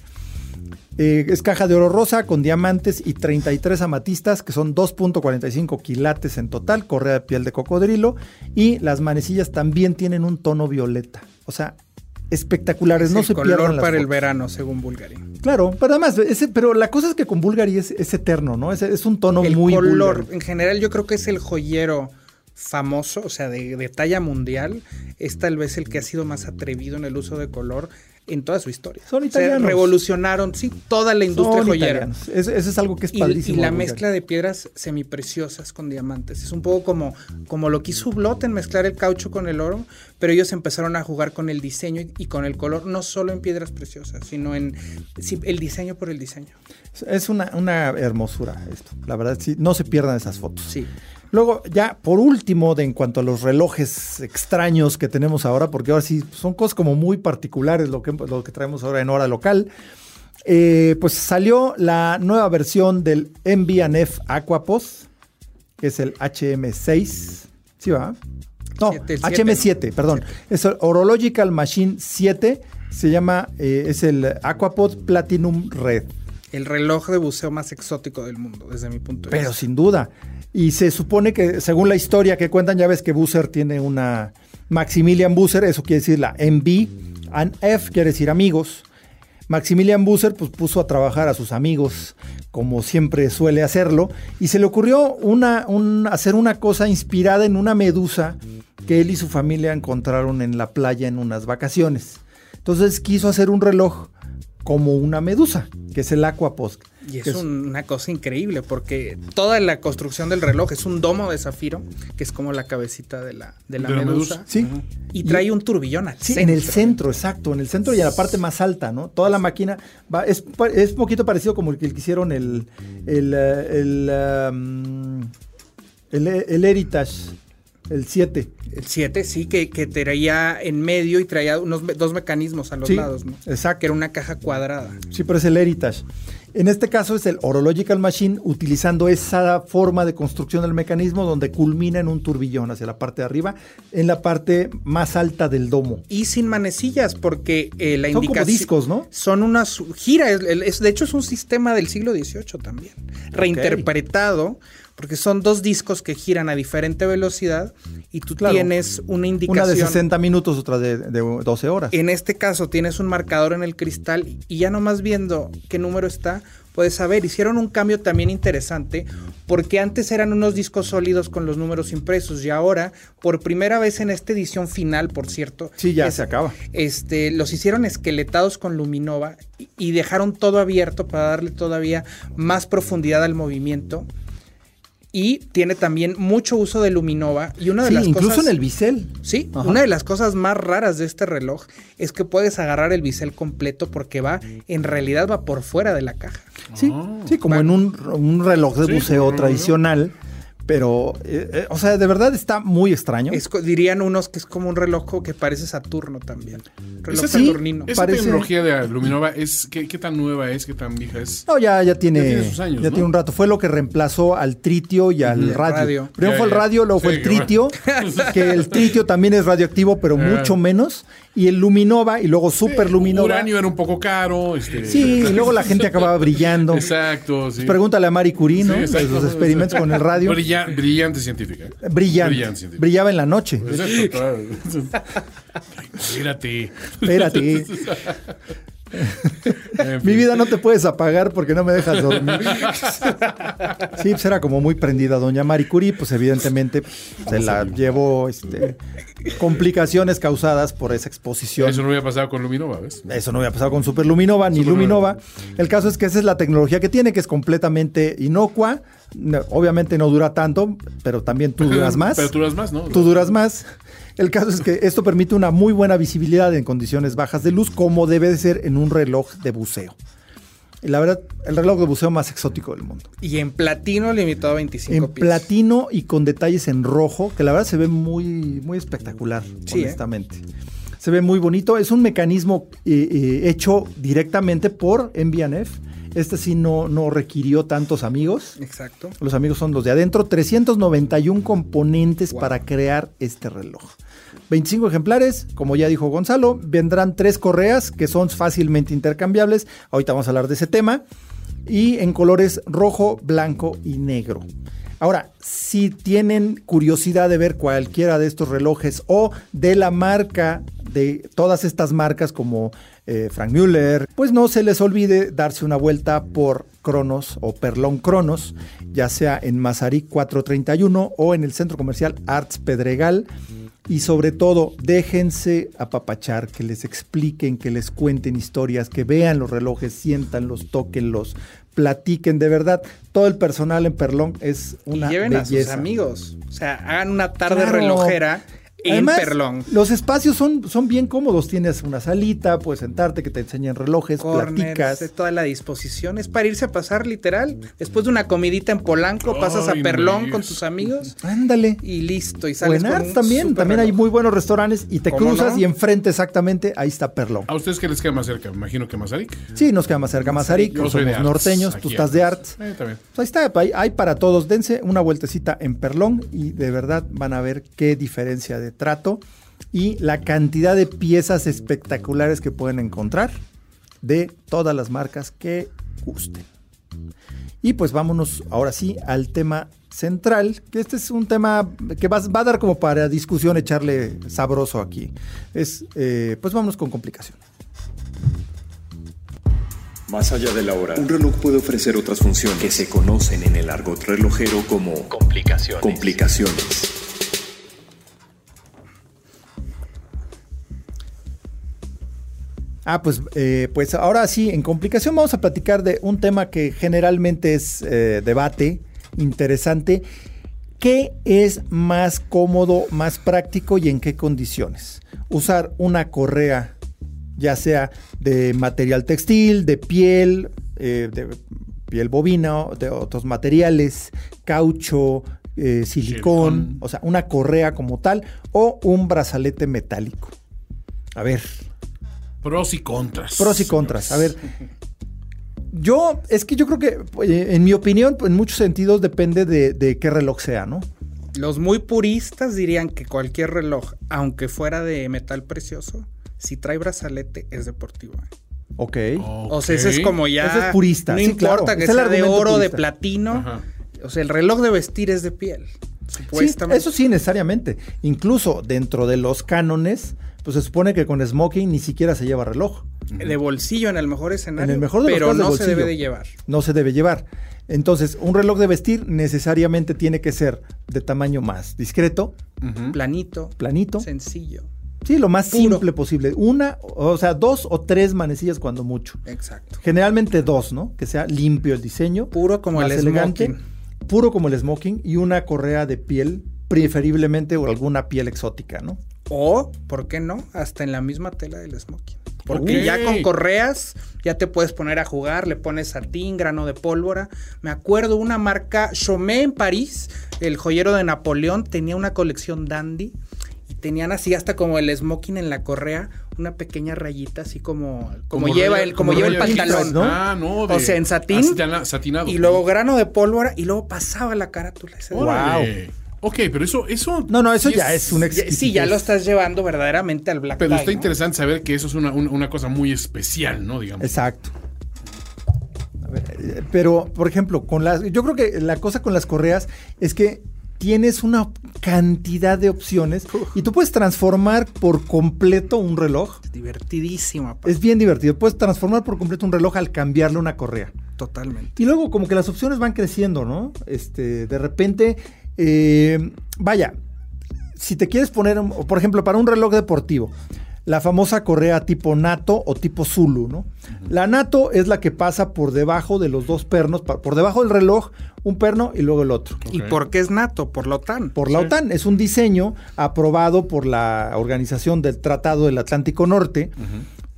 Eh, es caja de oro rosa con diamantes y 33 amatistas, que son 2.45 quilates en total, correa de piel de cocodrilo. Y las manecillas también tienen un tono violeta. O sea, espectaculares. Es no el se color pierdan las para el verano, según Bulgari. Claro, pero además, ese- pero la cosa es que con Bulgari es, es eterno, ¿no? Es, es un tono el muy color, Bulgari. en general, yo creo que es el joyero famoso, o sea, de, de talla mundial. Es tal vez el que ha sido más atrevido en el uso de color en toda su historia. Son italianos. revolucionaron, sí, toda la industria Son joyera. Eso, eso es algo que es Y, padrísimo. y la mezcla de piedras semipreciosas con diamantes. Es un poco como, como lo que hizo Blot en mezclar el caucho con el oro, pero ellos empezaron a jugar con el diseño y, y con el color, no solo en piedras preciosas, sino en sí, el diseño por el diseño. Es una, una hermosura esto. La verdad, sí, no se pierdan esas fotos. Sí. Luego, ya por último, de en cuanto a los relojes extraños que tenemos ahora, porque ahora sí son cosas como muy particulares lo que, lo que traemos ahora en hora local. eh, pues salió la nueva versión del MB&F Aquapos, que es el HM6. ¿Sí va? No, Siete, el siete, HM7, perdón. Es el Horological Machine 7. Se llama, eh, es el Aquapod Platinum Red. El reloj de buceo más exótico del mundo, desde mi punto de Pero vista. sin duda. Y se supone que, según la historia que cuentan, ya ves que Busser tiene una Maximilian Busser, eso quiere decir la MB, and F quiere decir amigos. Maximilian Busser pues, puso a trabajar a sus amigos, como siempre suele hacerlo, y se le ocurrió una, un- hacer una cosa inspirada en una medusa que él y su familia encontraron en la playa en unas vacaciones. Entonces quiso hacer un reloj como una medusa, que es el Aquapost. Y es un- una cosa increíble porque toda la construcción del reloj es un domo de zafiro, que es como la cabecita de la, de la De la medusa. medusa. Sí. Y trae un turbillón al Sí, centro. en el centro, exacto, en el centro y en la parte más alta, ¿no? Toda la máquina va, es, es poquito parecido como el que el que hicieron el, el, eh, el, um, el, el Heritage El 7. El 7, sí, que, que traía en medio y traía unos dos mecanismos a los Sí, lados, ¿no? exacto. Que era una caja cuadrada. Sí, pero es el Heritage. En este caso es el Horological Machine utilizando esa forma de construcción del mecanismo donde culmina en un turbillón hacia la parte de arriba, en la parte más alta del domo. Y sin manecillas, porque eh, la Son como indicación. discos, ¿no? Son unas. Gira, es, es- de hecho, es un sistema del siglo XVIII también. Reinterpretado, porque son dos discos que giran a diferente velocidad y tú Claro. tienes una indicación. Una de 60 minutos, otra de, de 12 horas. En este caso tienes un marcador en el cristal y ya nomás viendo qué número está, puedes saber. Hicieron un cambio también interesante porque antes eran unos discos sólidos con los números impresos y ahora, por primera vez en esta edición final, por cierto, Sí, ya es- se acaba. este, los hicieron esqueletados con Luminova y, y dejaron todo abierto para darle todavía más profundidad al movimiento. Y tiene también mucho uso de Luminova. Y una de Sí, las incluso cosas. en el bisel. Sí, Ajá. una de las cosas más raras de este reloj es que puedes agarrar el bisel completo porque va, en realidad va por fuera de la caja. Sí, sí, como en un, un reloj de Sí, buceo tradicional. Pero, eh, eh, o sea, de verdad está muy extraño. Es dirían unos que es como un reloj que parece Saturno también. Reloj Esa- saturnino. Esa Parece- tecnología de Luminova, es, ¿qué, qué tan nueva es? ¿Qué tan vieja es? No, ya, ya tiene, Ya tiene sus años, ya ¿no? tiene un rato. Fue lo que reemplazó al tritio y al radio. radio. Primero Ya, fue el radio, luego fue el tritio, que el tritio también es radioactivo, pero Ah. mucho menos. Y el luminova y luego super luminova. Uranio era un poco caro. Este, Sí, y luego la gente acababa brillando. Exacto, sí. Pregúntale a Marie Curie, ¿no? Sí, sus experimentos con el radio. Brilla- brillante científica. Brillante. Brillante científica. Brillaba en la noche. Exacto, claro. Espérate. Espérate. En fin. Mi vida no te puedes apagar porque no me dejas dormir. Sí, pues era como muy prendida doña Marie Curie, pues evidentemente se la llevó este, complicaciones causadas por esa exposición. Eso no hubiera pasado con Luminova, ¿ves? Eso no había pasado con Superluminova ni. Luminova. El caso es que esa es la tecnología que tiene, que es completamente inocua. No, obviamente no dura tanto, pero también tú duras más. Pero tú duras más, ¿no? Tú duras más. El caso es que esto permite una muy buena visibilidad en condiciones bajas de luz, como debe de ser en un reloj de buceo. Y la verdad, el reloj de buceo más exótico del mundo. Y en platino limitado a 25 En pies. platino y con detalles en rojo, que la verdad se ve muy, muy espectacular, Sí, ¿eh? honestamente. Se ve muy bonito. Es un mecanismo eh, eh, hecho directamente por MBNF. Este sí no, no requirió tantos amigos. Exacto. Los amigos son los de adentro. 391 componentes Wow. para crear este reloj. 25 ejemplares, como ya dijo Gonzalo. Vendrán tres correas que son fácilmente intercambiables. Ahorita vamos a hablar de ese tema. Y en colores rojo, blanco y negro. Ahora, si tienen curiosidad de ver cualquiera de estos relojes o de la marca, de todas estas marcas como eh, Frank Müller, pues no se les olvide darse una vuelta por Cronos o Perlón Cronos, ya sea en Mazarik 431 o en el centro comercial Arts Pedregal. Y sobre todo, déjense apapachar, que les expliquen, que les cuenten historias, que vean los relojes, siéntanlos, tóquenlos, platiquen. De verdad, todo el personal en Perlón es una y lleven a sus belleza. amigos. O sea, hagan una tarde Claro. relojera en Además, Perlón. Los espacios son, son bien cómodos. Tienes una salita, puedes sentarte, que te enseñen relojes, Corners, platicas. de toda la disposición. Es para irse a pasar literal. Después de una comidita en Polanco, pasas a Perlón con tus amigos Ándale. y listo. Y O sales en con un también, también hay muy buenos restaurantes y te ¿Cómo cruzas no? y enfrente exactamente ahí está Perlón. ¿A ustedes qué les queda más cerca? Me imagino que Mazarik. Sí, nos queda más cerca Mazarik, Yo soy de somos Arts, norteños, aquí tú estás de Arts. Eh, también. Pues ahí está, hay, hay para todos. Dense una vueltecita en Perlón y de verdad van a ver qué diferencia de trato y la cantidad de piezas espectaculares que pueden encontrar de todas las marcas que gusten. Y pues vámonos ahora sí al tema central, que este es un tema que va, va a dar como para discusión echarle sabroso aquí. Es, eh, pues vámonos con complicación. Más allá de la hora, un reloj puede ofrecer otras funciones que se conocen en el argot relojero como Complicaciones. complicaciones. Ah, pues, eh, pues ahora sí, en complicación vamos a platicar de un tema que generalmente es eh, debate, interesante. ¿Qué es más cómodo, más práctico y en qué condiciones? Usar una correa, ya sea de material textil, de piel, eh, de piel bovina, de otros materiales, caucho, eh, silicón, o sea, una correa como tal, o un brazalete metálico. A ver. Pros y contras. Pros y contras. A ver. Yo, es que yo creo que, en mi opinión, en muchos sentidos depende de, de qué reloj sea, ¿no? Los muy puristas dirían que cualquier reloj, aunque fuera de metal precioso, si trae brazalete es deportivo. ¿eh? Ok. O sea, ese es como ya. Ese es purista, No sí, importa claro. que Es sea de oro, de platino. Ajá. O sea, el reloj de vestir es de piel. Sí, Supuestamente. eso sí, necesariamente. Incluso dentro de los cánones, pues se supone que con smoking ni siquiera se lleva reloj. De bolsillo en el mejor escenario. En el mejor de los pero casos de no se debe de llevar. No se debe llevar. Entonces, un reloj de vestir necesariamente tiene que ser de tamaño más discreto. Planito. planito. Sencillo. Sí, lo más Puro. simple posible. Una, o sea, dos o tres manecillas cuando mucho. Exacto. Generalmente dos, ¿no? Que sea limpio el diseño. Puro como más el elegante, smoking. Puro como el smoking y una correa de piel, preferiblemente o alguna piel exótica, ¿no? O, ¿por qué no? Hasta en la misma tela del smoking. Porque Ok. ya con correas ya te puedes poner a jugar, le pones satín, grano de pólvora. Me acuerdo una marca Chomé en París, el joyero de Napoleón, tenía una colección dandy y tenían así hasta como el smoking en la correa, una pequeña rayita así como como, lleva raya- el como, lleva el pantalón, ¿no? Ah, no. O sea, en satín. satina- satinado. Y luego grano de pólvora y luego pasaba la carátula. ese- Órale. Ok, pero eso, eso. No, no, eso sí ya es un Ya- Sí, ya lo estás llevando verdaderamente al black Pero tie, está ¿no? interesante saber que eso es una, una- una cosa muy especial, ¿no? Digamos. Exacto. A ver, eh, pero, por ejemplo, con las, yo creo que la cosa con las correas es que tienes una cantidad de opciones y tú puedes transformar por completo un reloj. Es divertidísimo, Es bien divertido. Puedes transformar por completo un reloj al cambiarle una correa. totalmente. Y luego como que las opciones van creciendo, ¿no? Este, de repente, eh, vaya, si te quieres poner, por ejemplo, para un reloj deportivo, la famosa correa tipo NATO o tipo Zulu, ¿no? La NATO es la que pasa por debajo de los dos pernos, por debajo del reloj, un perno y luego el otro. ¿Y por qué es nato? Por la OTAN. Por la OTAN. Es un diseño aprobado por la Organización del Tratado del Atlántico Norte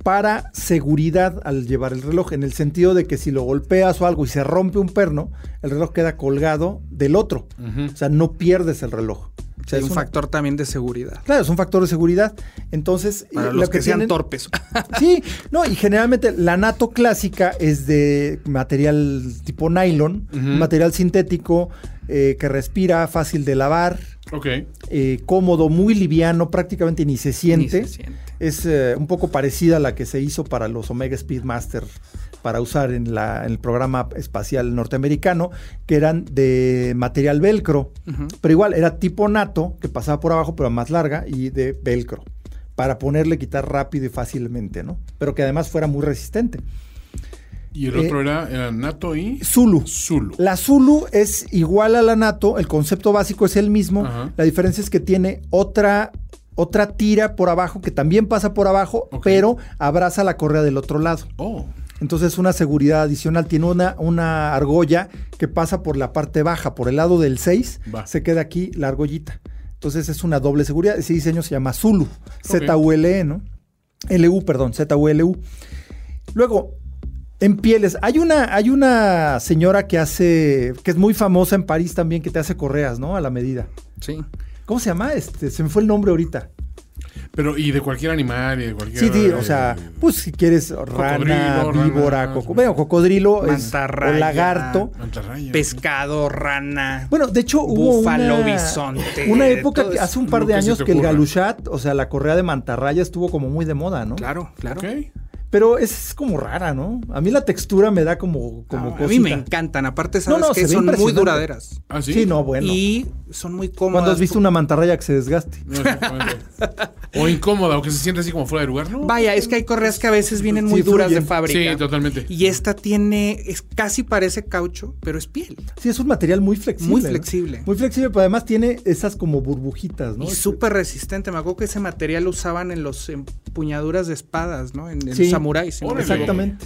para seguridad al llevar el reloj, en el sentido de que si lo golpeas o algo y se rompe un perno, el reloj queda colgado del otro. O sea, no pierdes el reloj. O sea, es un factor también de seguridad. Claro, es un factor de seguridad. Entonces, Para eh, los lo que, sean tienen- torpes. Sí, no, y generalmente la NATO clásica es de material tipo nylon, material sintético eh, que respira, fácil de lavar, Ok. eh, cómodo, muy liviano, prácticamente ni se siente. Ni se siente. Es eh, un poco parecida a la que se hizo para los Omega Speedmaster para usar en, la- en el programa espacial norteamericano, que eran de material velcro, pero igual era tipo NATO, que pasaba por abajo, pero más larga y de velcro, para ponerle quitar rápido y fácilmente, ¿no? Pero que además fuera muy resistente. Y el Eh, otro era, era Nato y Zulu. Zulu. La Zulu es igual a la NATO, el concepto básico es el mismo, Ajá. la diferencia es que tiene otra, otra tira por abajo que también pasa por abajo, pero abraza la correa del otro lado. Oh. Entonces una seguridad adicional, tiene una, una argolla que pasa por la parte baja, por el lado del 6, Va. se queda aquí la argollita. Entonces es una doble seguridad, ese diseño se llama Zulu, Z-U-L-E, ¿no? L-U, perdón, Z-U-L-U. Luego, en pieles, hay una, hay una señora que hace, que es muy famosa en París también, que te hace correas, ¿no? A la medida. Sí. ¿Cómo se llama? Este, se me fue el nombre ahorita. Pero, y de cualquier animal y de cualquier. Sí, sí, o eh, sea, pues si quieres rana, víbora, rana. coco, bueno, cocodrilo es- o Mantarraya. lagarto. mantarraya. Pescado, rana. Bueno, de hecho hubo Búfalo, una, bisonte, una época que hace un par de años que el galushat, o sea, la correa de mantarraya estuvo como muy de moda, ¿no? Claro, claro. Ok. Pero es como rara, ¿no? A mí la textura me da como, como Ah, a mí me encantan. Aparte, sabes No, no, que son muy duraderas. Ah, sí. Sí, no, bueno. Y son muy cómodas. ¿Cuándo has visto una mantarraya que se desgaste? No, exactamente. o incómoda, o que se siente así como fuera de lugar, ¿no? Vaya, es que hay correas que a veces vienen Sí, muy duras de fábrica. Sí, totalmente. Y esta tiene, es casi parece caucho, pero es piel. Sí, es un material muy flexible. Muy ¿no? flexible. Muy flexible, pero además tiene esas como burbujitas, ¿no? Y súper resistente. Me acuerdo que ese material lo usaban en los empuñaduras de espadas, ¿no? En, en Sí. Samuráis. Exactamente.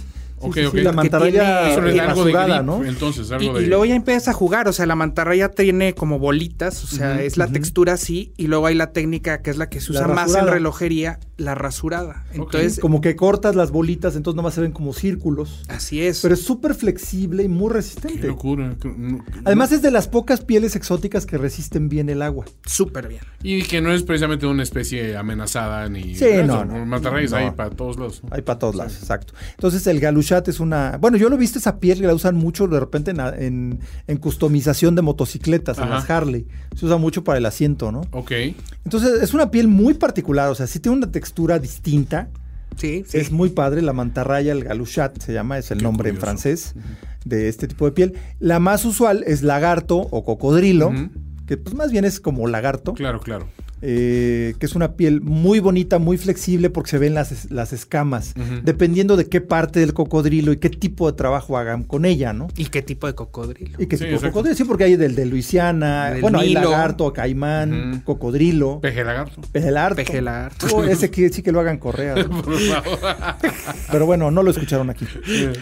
Sí, sí. La mantarraya tiene- da algo de rasurada, grip, ¿no? entonces, Y, algo de... y luego ya empiezas a jugar, o sea, la mantarraya tiene como bolitas, o sea, es la textura así, y luego hay la técnica que es la que se usa más en relojería, la rasurada. Entonces, Como que cortas las bolitas, entonces nomás se ven como círculos. así es. Pero es súper flexible y muy Qué resistente. locura. Que no- Además es de las pocas pieles exóticas que resisten bien el agua. súper bien. Y que no es precisamente una especie amenazada ni. Sí, no, no. Mantarrayes No. hay para todos lados. Hay para todos lados, exacto. Entonces el galuchat es una... Bueno, yo lo he visto esa piel que la usan mucho de repente en, en, en customización de motocicletas, en Ajá. las Harley. Se usa mucho para el asiento, ¿no? Ok. Entonces es una piel muy particular, o sea, sí tiene una textura distinta. Sí, sí. Es muy padre, la mantarraya, el galuchat se llama, es el Qué nombre en francés de este tipo de piel. La más usual es lagarto o cocodrilo, que pues más bien es como lagarto. Claro, claro. Eh, que es una piel muy bonita, muy flexible porque se ven las, las escamas, dependiendo de qué parte del cocodrilo y qué tipo de trabajo hagan con ella, ¿no? ¿Y qué tipo de cocodrilo? Y qué Sí, tipo de exacto. cocodrilo, sí, porque hay del de Luisiana, Del bueno, hay lagarto, caimán, cocodrilo, Peje lagarto. pejelarto. Pejelarto. Oh, ese que sí que lo hagan correa. ¿no? Por favor. Pero bueno, no lo escucharon aquí.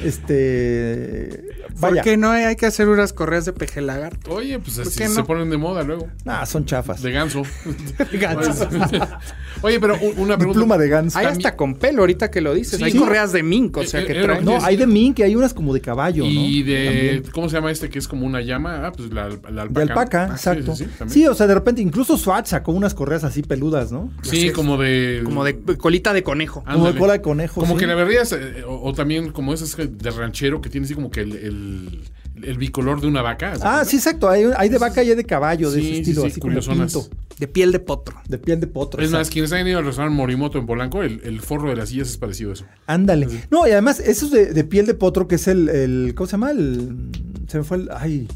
Este. ¿Por Vaya. qué no hay, hay que hacer unas correas de pejelagarto? Oye, pues ¿Por así se no? ponen de moda luego. Nah, son chafas. De ganso. Ganso. Oye, pero un- una De pregunta. pluma de ganso. Hay hasta con pelo ahorita que lo dices. Sí. hay Sí. correas de mink, o sea Eh, que eh, traen. No, hay de mink y hay unas como de caballo, ¿no? Y de. También. ¿Cómo se llama este que es como una llama? Ah, pues la, la alpaca. De alpaca, Ah, exacto. Sí, Sí, sí, también. o sea, de repente, incluso Swatch sacó unas correas así peludas, ¿no? Sí, como de. Como de colita de conejo. Como de cola de conejo. Como sí. que la verías, eh, o, o también como esas de ranchero que tiene así como que el, el, el bicolor de una vaca. ¿se Ah, sí, exacto. Hay, hay de vaca y hay de caballo, de Sí, ese sí, estilo, sí, así como pinto. De piel de potro. De piel de potro. Es más, quienes han ido al restaurante Morimoto en Polanco, el, el forro de las sillas es parecido a eso. Ándale. No, y además, eso es de, de piel de potro, que es el, el. ¿Cómo se llama? El. Se me fue el. Ay.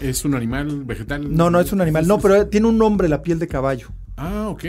¿Es un animal vegetal? No, no es un animal. No, pero tiene un nombre la piel de caballo. Ah, ok.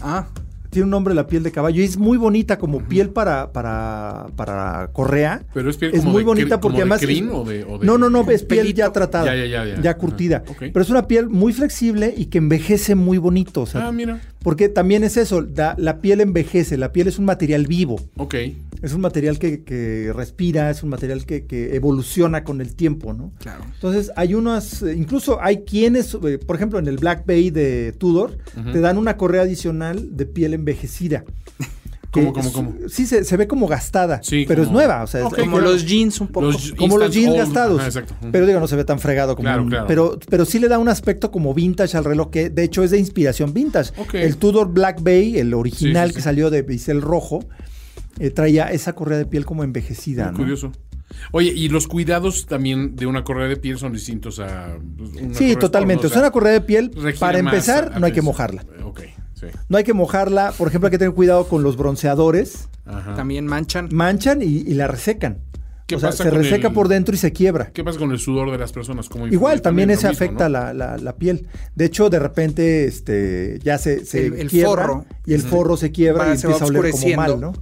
Ah, Tiene un nombre la piel de caballo. Y es muy bonita como piel para, para, para correa. Pero es piel Es como muy de bonita porque como de además. crin es- o de- o de- No, no, no, es piel pelito. ya tratada. Ya, ya, ya, ya. curtida. Ajá, ok. Pero es una piel muy flexible y que envejece muy bonito. O sea, Ah, mira. Porque también es eso, la piel envejece, la piel es un material vivo. Ok. Es un material que, que respira, es un material que, que evoluciona con el tiempo, ¿no? claro. Entonces hay unas, eh, incluso hay quienes, eh, por ejemplo en el Black Bay de Tudor, te dan una correa adicional de piel envejecida. ¿Cómo, cómo, cómo? Sí, se, se ve como gastada, Sí, pero es nueva. O sea, Como los jeans un poco. Los- como los jeans old. gastados. Ajá, exacto. Ujú. Pero digo, no se ve tan fregado como Claro, un- claro. Pero, pero sí le da un aspecto como vintage al reloj, que de hecho es de inspiración vintage. El Tudor Black Bay, el original Sí, sí, que sí. salió de bisel rojo, eh, traía esa correa de piel como envejecida. Muy ¿no? curioso. Oye, y los cuidados también de una correa de piel son distintos a. pues, una Sí, totalmente. O sea, una correa de piel, para empezar, no hay que mojarla. Ok, sí. No hay que mojarla. Por ejemplo, hay que tener cuidado con los bronceadores. Ajá. También manchan. Manchan y, y la resecan. ¿Qué o sea, pasa se reseca el- por dentro y se quiebra. ¿Qué pasa con el sudor de las personas? Igual, también lo ese mismo, afecta ¿no? la, la- la piel. De hecho, de repente este, ya se, se El- el quiebra forro. y el forro se quiebra y se va empieza a oler como oscureciendo. mal, ¿no?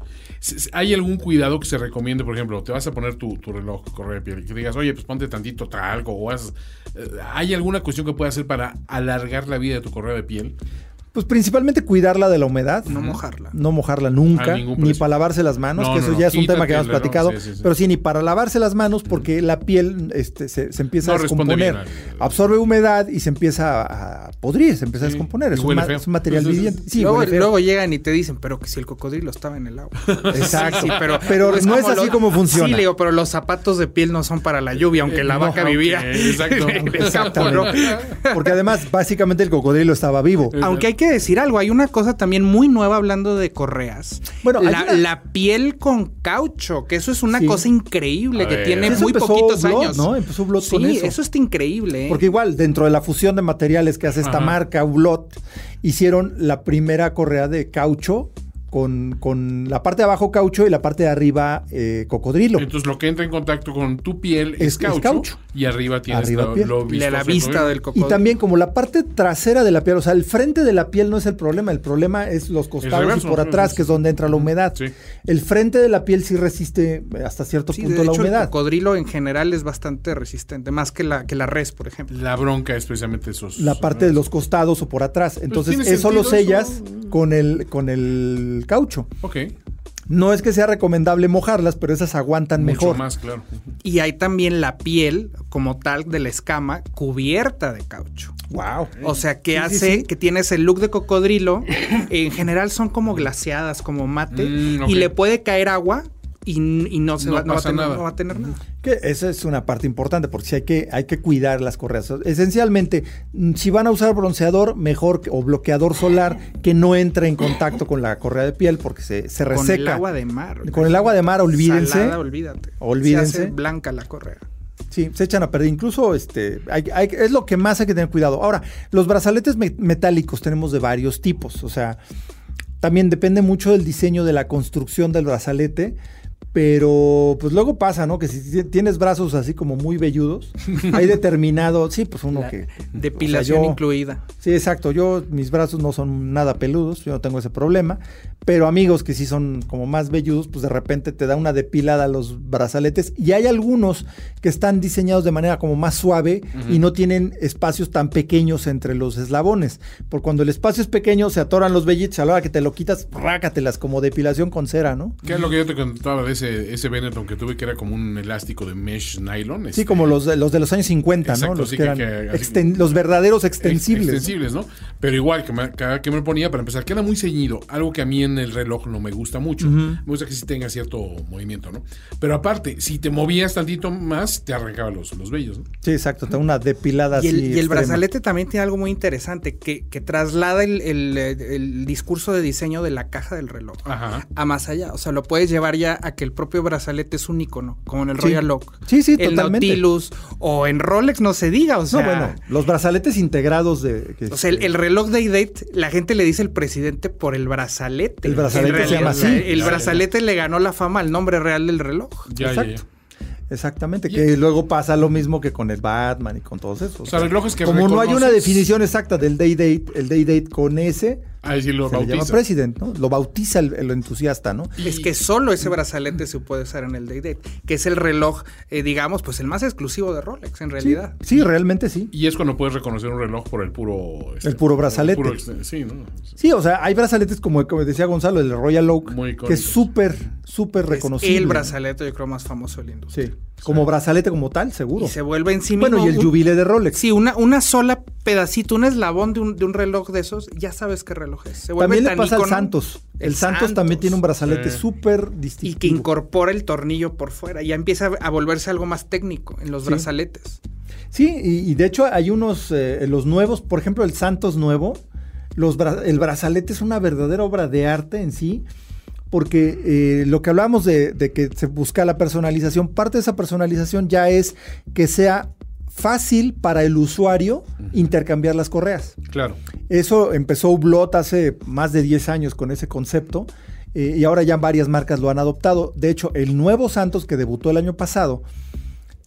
¿Hay algún cuidado que se recomiende? Por ejemplo, te vas a poner tu, tu reloj correa de piel y que digas, oye, pues ponte tantito talco o haz... eh, ¿Hay alguna cuestión que pueda hacer para alargar la vida de tu correa de piel? Pues principalmente cuidarla de la humedad. No mojarla. No mojarla nunca, ni para lavarse las manos, No, que eso no, ya es un tema que error, platicado, sí, sí, sí. pero sí, ni para lavarse las manos porque la piel este, se, se empieza No a descomponer, absorbe humedad y se empieza a podrir, se empieza a descomponer, es un, huele ma- feo. es un material Entonces, viviente. Sí, luego, llegan y te dicen, pero que si el cocodrilo estaba en el agua. Exacto. Sí, pero Pero no es así como funciona. Sí, le digo, pero los zapatos de piel no son para la lluvia, aunque la Eh, vaca no, vivía. exacto. Porque además, básicamente el cocodrilo estaba vivo. Aunque hay que decir algo, hay una cosa también muy nueva hablando de correas. Bueno, la, una- la piel con caucho, que eso es una Sí. cosa increíble A que ver. tiene Eso muy empezó poquitos Blood, años. ¿no? Empezó Blood sí, con eso. está increíble. ¿eh? Porque igual, dentro de la fusión de materiales que hace esta Ajá. marca, Ulot, hicieron la primera correa de caucho con, con la parte de abajo caucho y la parte de arriba eh, cocodrilo. Entonces lo que entra en contacto con tu piel es, Es- es caucho, y arriba tienes Arriba lo, piel. lo Y la vista ¿no? del Y cocodrilo. también como la parte trasera de la piel, o sea, el frente de la piel no es el problema, el problema es los costados reverso, y por atrás, que es donde entra la humedad. Sí. El frente de la piel sí resiste hasta cierto Sí, punto de la hecho, el humedad. cocodrilo en general es bastante resistente, más que la, que la res, por ejemplo. La bronca es precisamente esos. La parte de los costados o por atrás. Entonces, Pues tiene eso lo sellas eso. con el, con el caucho. Ok. No es que sea recomendable mojarlas, pero esas aguantan Mucho mejor. más, claro. Y hay también la piel como tal de la escama cubierta de caucho. Wow. O sea, que Sí, hace sí. que tienes el look de cocodrilo. en general son como glaciadas, como mate. Mm. Y le puede caer agua y, y no, se No va, no va a tener, nada. no va a tener nada. Que esa es una parte importante porque sí hay que, hay que cuidar las correas. Esencialmente, mm, si van a usar bronceador, mejor que- o bloqueador solar que no entre en contacto con la correa de piel porque se, se Con reseca. el agua de mar. Con el agua de mar, olvídense. Salada, olvídate. Olvídense. Se hace blanca la correa. Sí, se echan a perder. Incluso este, hay- hay- es lo que más hay que tener cuidado. Ahora, los brazaletes me- metálicos tenemos de varios tipos. O sea, también depende mucho del diseño de la construcción del brazalete. Pero pues luego pasa, ¿no? Que si ti- tienes brazos así como muy velludos, hay determinado, sí, pues uno La que... depilación o sea, yo- incluida. Sí, exacto. Yo, mis brazos no son nada peludos, yo no tengo ese problema. Pero amigos que sí son como más velludos, pues de repente te da una depilada a los brazaletes. Y hay algunos que están diseñados de manera como más suave y no tienen espacios tan pequeños entre los eslabones. Por cuando el espacio es pequeño, se atoran los vellitos, a la hora que te lo quitas, rácatelas como depilación con cera, ¿no? ¿Qué es lo que yo te contaba de ese, ese Benetton que tuve que era como un elástico de mesh nylon? Sí, este, como los de, los de los años 50, ¿no? Exacto, Los sí, que que- eran que exten- los verdaderos ex- extensibles. ¿no? extensibles, ¿no? Pero igual, que me, cada que me lo ponía, para empezar, queda muy ceñido. Algo que a mí en el reloj no me gusta mucho. Me gusta que sí tenga cierto movimiento, ¿no? Pero aparte, si te movías tantito más, te arrancaba los, los vellos, ¿no? Sí, exacto, te una depilada Y el, así y el brazalete también tiene algo muy interesante que, que traslada el, el, el discurso de diseño de la caja del reloj Ajá. a más allá. O sea, lo puedes llevar ya a que el propio brazalete es un icono, como en el Sí. Royal Oak. Sí, sí, el totalmente. Nautilus o en Rolex no se diga. O sea, No, bueno, los brazaletes integrados de... que- o sea, el, el reloj de date, la gente le dice el presidente por el brazalete. El brazalete se llama así. El Ya, brazalete le ganó la fama al nombre real del reloj. Ya, Exacto. ya. Exactamente, que luego pasa lo mismo que con el Batman y con todos esos. O sea, relojes que Como no hay una definición exacta del day date, el day date con ese Ahí sí lo se le llama bautiza. president, ¿no? Lo bautiza el, el entusiasta, ¿no? Es que solo ese brazalete se puede usar en el Day Date, que es el reloj, eh, digamos, pues el más exclusivo de Rolex en realidad. sí, realmente sí. Y es cuando puedes reconocer un reloj por el puro... este, El puro brazalete. puro sí, ¿no? Sí, o sea, hay brazaletes como, como decía Gonzalo, el Royal Oak, Muy que es súper, súper Es reconocible. el brazalete, yo creo, más famoso de la industria. Sí, como brazalete como tal, seguro. Y se vuelve en sí Bueno, y el un- jubilé de Rolex. Sí, una, una sola pedacito, un eslabón de un, de un reloj de esos, ya sabes qué reloj es. Se vuelve También le pasa al. Santos. El, El Santos, también tiene un brazalete Sí. súper Y distintivo. que incorpora el tornillo por fuera. Ya empieza a volverse algo más técnico en los Sí. brazaletes. Sí, y, y de hecho hay unos, eh, los nuevos, por ejemplo, el Santos nuevo, los bra- el brazalete es una verdadera obra de arte en sí, porque eh, lo que hablábamos de, de que se busca la personalización, parte de esa personalización ya es que sea fácil para el usuario intercambiar las correas. Claro. Eso empezó Hublot hace más de 10 años con ese concepto eh, y ahora ya varias marcas lo han adoptado. De hecho, el nuevo Santos que debutó el año pasado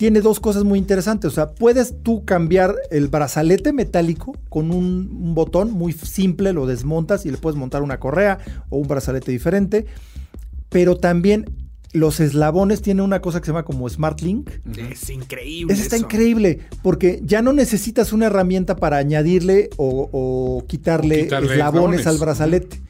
tiene dos cosas muy interesantes. O sea, puedes tú cambiar el brazalete metálico con un, un botón muy simple, lo desmontas y le puedes montar una correa o un brazalete diferente. Pero también los eslabones tienen una cosa que se llama como Smart Link. Es increíble. Eso está eso. increíble, porque ya no necesitas una herramienta para añadirle o, o quitarle, Quitarle eslabones, eslabones. al brazalete.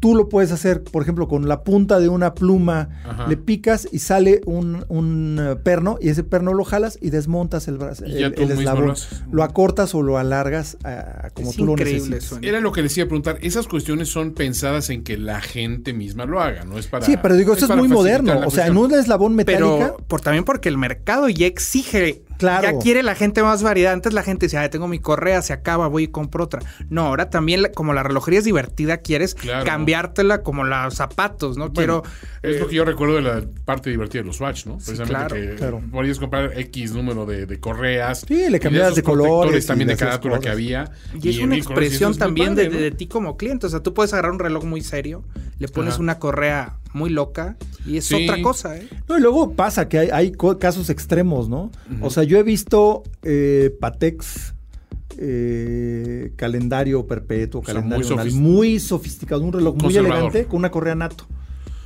Tú lo puedes hacer, por ejemplo, con la punta de una pluma, Ajá. le picas y sale un, un, eh, perno, y ese perno lo jalas y desmontas el, braz- Y ya el, tú el mismo eslabón. lo acortas o lo alargas a- como Es tú lo eso. Era lo que les iba a preguntar. Esas cuestiones son pensadas en que la gente misma lo haga, no es para. Sí, pero digo, esto es muy moderno. O sea, en un eslabón metálica. Pero por, también porque el mercado ya exige. Claro. Ya quiere la gente más variedad. Antes la gente decía, "Ay, tengo mi correa, se acaba, voy y compro otra. No, ahora también, la- como la relojería es divertida, quieres Claro. cambiártela como los zapatos, ¿no? Bueno, Quiero. es eh, lo que yo recuerdo de la parte divertida de los Swatch, ¿no? Precisamente claro, que claro. podías comprar X número de, de correas. Sí, le cambiabas de colores también de carátula que había. Y es una colores, expresión es también padre, de, ¿no? de ti como cliente. O sea, tú puedes agarrar un reloj muy serio, le pones Ajá. una correa muy loca y es Sí. otra cosa, ¿eh? No, y luego pasa que hay, casos extremos, ¿no? O sea, yo he visto eh, Patex, eh, calendario perpetuo, O sea, calendario muy muy sofisticado, un reloj muy elegante con una correa nato.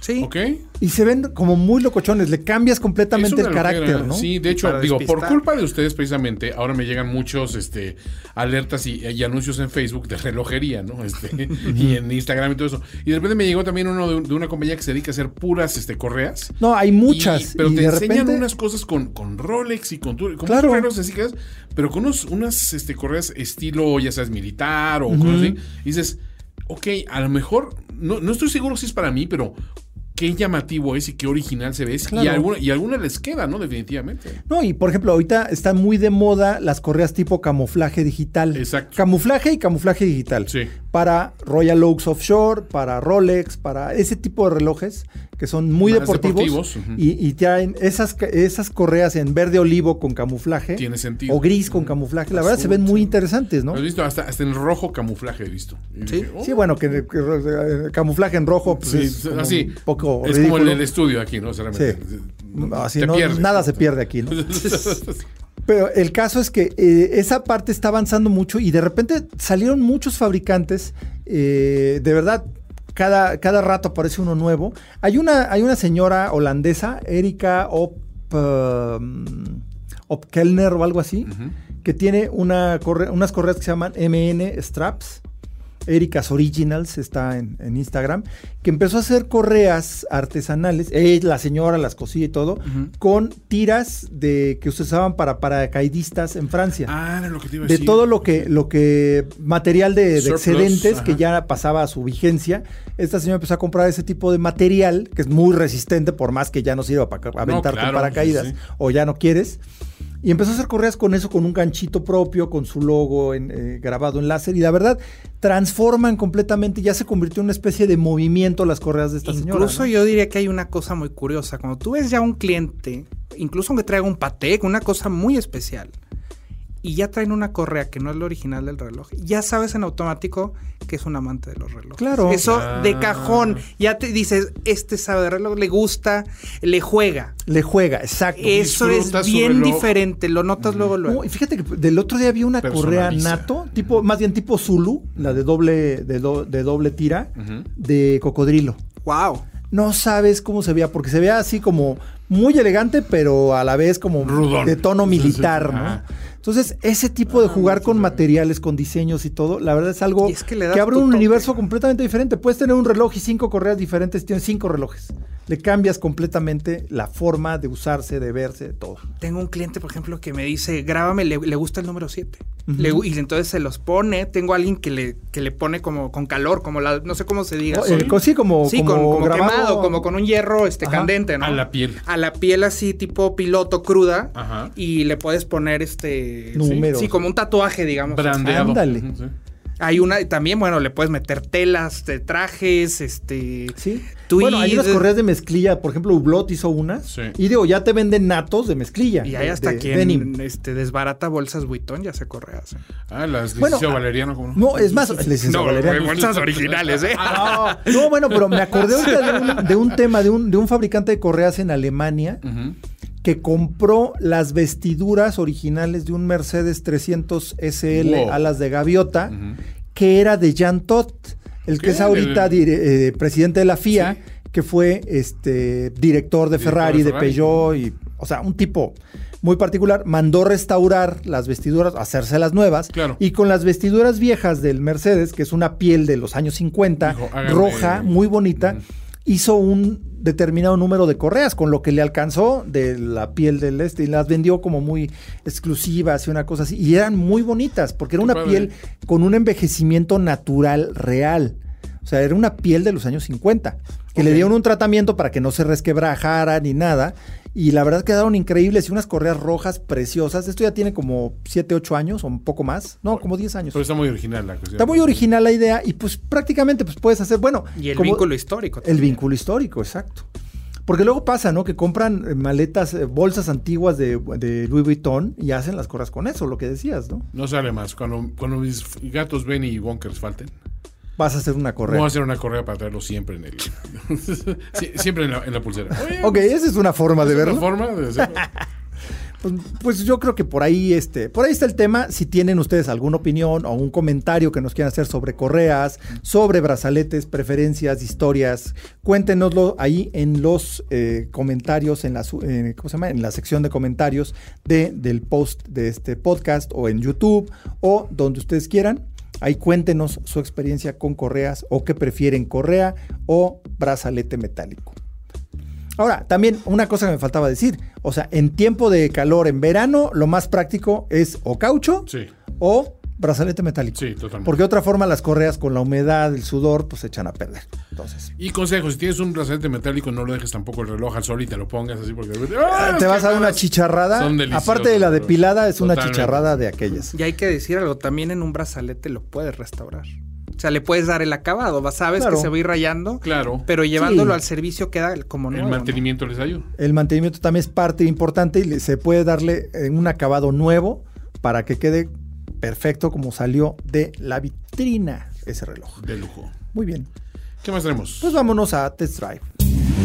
Sí. ¿Ok? Y se ven como muy locochones, le cambias completamente el carácter. ¿no? Sí, de hecho, digo, por culpa de ustedes precisamente, ahora me llegan muchos este, alertas y, y anuncios en Facebook de relojería, ¿no? Este, y en Instagram y todo eso. Y de repente me llegó también uno de, un- de una compañía que se dedica a hacer puras este, correas. No, hay muchas. Y- pero y te de enseñan repente, unas cosas con, con Rolex y con, tu- con Claro. relojes así que es, pero con unos, unas este, correas estilo, ya sabes, militar o cosas así. Y dices, ok, a lo mejor, no, no estoy seguro si es para mí, pero qué llamativo es y qué original se ve. Y, alguna, y alguna les queda, ¿no? Definitivamente. No, y por ejemplo, ahorita están muy de moda las correas tipo camuflaje digital. Exacto. Camuflaje y camuflaje digital. Sí. Para Royal Oaks Offshore, para Rolex, para ese tipo de relojes que son muy Más deportivos. y, y traen esas, esas correas en verde olivo con camuflaje. Tiene sentido. O gris con camuflaje. La verdad se ven muy sí. interesantes, ¿no? ¿Has visto? Hasta, hasta en rojo camuflaje he visto. Sí. dije, oh, Sí, bueno, que, que, eh, camuflaje en rojo pues, sí, es como así. un poco es ridículo. como en el estudio aquí, ¿no? Sí. te Así no, pierdes. nada se pierde aquí, ¿no? Pero el caso es que eh, esa parte está avanzando mucho y de repente salieron muchos fabricantes, eh, de verdad, cada, cada rato aparece uno nuevo. Hay una, hay una señora holandesa, Erika Op, um, Opkelner o algo así, que tiene una corre- unas correas que se llaman MN Straps. Erika's Originals está en, en Instagram, que empezó a hacer correas artesanales, eh, la señora las cosía y todo, con tiras de que se usaban para paracaidistas en Francia. Ah, era lo que te iba a de decir. todo lo que, lo que material de, de excedentes que ya pasaba a su vigencia, esta señora empezó a comprar ese tipo de material que es muy resistente, por más que ya no sirva para aventar claro, con paracaídas sí, sí. o ya no quieres. Y empezó a hacer correas con eso, con un ganchito propio, con su logo en, eh, grabado en láser. Y la verdad, transforman completamente. Ya se convirtió en una especie de movimiento las correas de esta señora. Incluso ¿no? yo diría que hay una cosa muy curiosa. Cuando tú ves ya un cliente, incluso aunque traiga un Patek, una cosa muy especial, y ya traen una correa que no es la original del reloj, ya sabes en automático que es un amante de los relojes. Claro. Eso de Ah. cajón, ya te dices, este sabe de reloj, le gusta, le juega. Le juega, exacto. Eso es disfruta bien diferente, lo notas luego luego. No, y fíjate que del otro día había una correa nato, tipo, más bien tipo Zulu, la de doble, de, do- de doble tira, de cocodrilo. Wow. No sabes cómo se veía, porque se veía así como muy elegante, pero a la vez como Rudón. de tono Sí, sí, sí. militar, ¿no? Ajá. Entonces, ese tipo de jugar con materiales, con diseños y todo, la verdad es algo es que le que, das abre un toque. universo completamente diferente. Puedes tener un reloj y cinco correas diferentes, tienes cinco relojes. Le cambias completamente la forma de usarse, de verse, de todo. Tengo un cliente, por ejemplo, que me dice, grábame, le, le gusta el número 7. y entonces se los pone. Tengo a alguien que le, que le pone como con calor, como la, no sé cómo se diga. Oh, eh, co- sí, como, Sí, como quemado, como con un hierro este, Ajá. candente, ¿no? A la piel. A la piel así, tipo piloto cruda. Ajá. Y le puedes poner este. Números. Sí, como un tatuaje, digamos. Brandeado. Ándale. Sí. Hay una, y también, bueno, le puedes meter telas, de trajes, este. Sí. tweed. Bueno, hay unas correas de mezclilla, por ejemplo, Hublot hizo unas. Sí. Y digo, ya te venden natos de mezclilla. Y hay hasta de quien denim. este, desbarata bolsas Vuitton, ya se correas. ¿eh? Ah, las Bueno, licenciado ah, Valeriano, ¿cómo No, es más, licenciado Valeriano. bolsas originales, ¿eh? No, no, bueno, pero me acordé ahorita de un, de un tema de un, de un fabricante de correas en Alemania Ujú. Que compró las vestiduras originales de un Mercedes 300 SL Wow. alas de gaviota, que era de Jean Todt, el que es ahorita dire- eh, presidente de la FIA, Sí. que fue este director de Ferrari, de de, Ferrari. Peugeot, y, o sea, un tipo muy particular, mandó restaurar las vestiduras, hacerse las nuevas, Claro. y con las vestiduras viejas del Mercedes, que es una piel de los años 50, Dijo, hágame- roja, muy bonita. Hizo un determinado número de correas, con lo que le alcanzó de la piel del este, y las vendió como muy exclusivas y una cosa así, y eran muy bonitas, porque era una piel con un envejecimiento natural real. O sea, era una piel de los años 50, que le dieron un tratamiento para que no se resquebrajara ni nada, y la verdad quedaron increíbles y unas correas rojas preciosas. Esto ya tiene como 7, 8 años o un poco más, no, como 10 años. Pero está muy original la cuestión. Está muy original la idea y pues prácticamente pues puedes hacer, bueno, Y el como- vínculo histórico. el también. vínculo histórico, exacto. Porque luego pasa, ¿no? Que compran eh, maletas, eh, bolsas antiguas de, de Louis Vuitton y hacen las correas con eso, lo que decías, ¿no? No sale más. Cuando, cuando mis gatos ven y Bonkers falten, Vas a hacer una correa. voy a hacer una correa para traerlo siempre en el. Sí, siempre en la, en la pulsera. Oye, Ok, esa es una forma de ¿es una verlo. forma de hacerlo? Pues, pues, yo creo que por ahí, este, por ahí está el tema. Si tienen ustedes alguna opinión o un comentario que nos quieran hacer sobre correas, sobre brazaletes, preferencias, historias, cuéntenoslo ahí en los eh, comentarios, en la, ¿cómo se llama? en la sección de comentarios de, del post de este podcast o en YouTube o donde ustedes quieran. Ahí cuéntenos su experiencia con correas o qué prefieren, correa o brazalete metálico. Ahora, también una cosa que me faltaba decir, o sea, en tiempo de calor, en verano, lo más práctico es o caucho o brazalete metálico. Sí, totalmente. Porque de otra forma las correas con la humedad, el sudor, pues se echan a perder. Entonces. Y consejo, si tienes un brazalete metálico, no lo dejes tampoco el reloj al sol y te lo pongas así porque ¡Ah! te vas a dar una chicharrada. Aparte de la depilada, es una chicharrada de aquellas. Y hay que decir algo, también en un brazalete lo puedes restaurar. O sea, le puedes dar el acabado, sabes que se va a ir rayando. Claro. Pero llevándolo al servicio queda como nuevo. El mantenimiento les ayuda. El mantenimiento también es parte importante y se puede darle eh, un acabado nuevo para que quede perfecto como salió de la vitrina ese reloj. De lujo. Muy bien. ¿Qué más tenemos? Pues vámonos a Test Drive.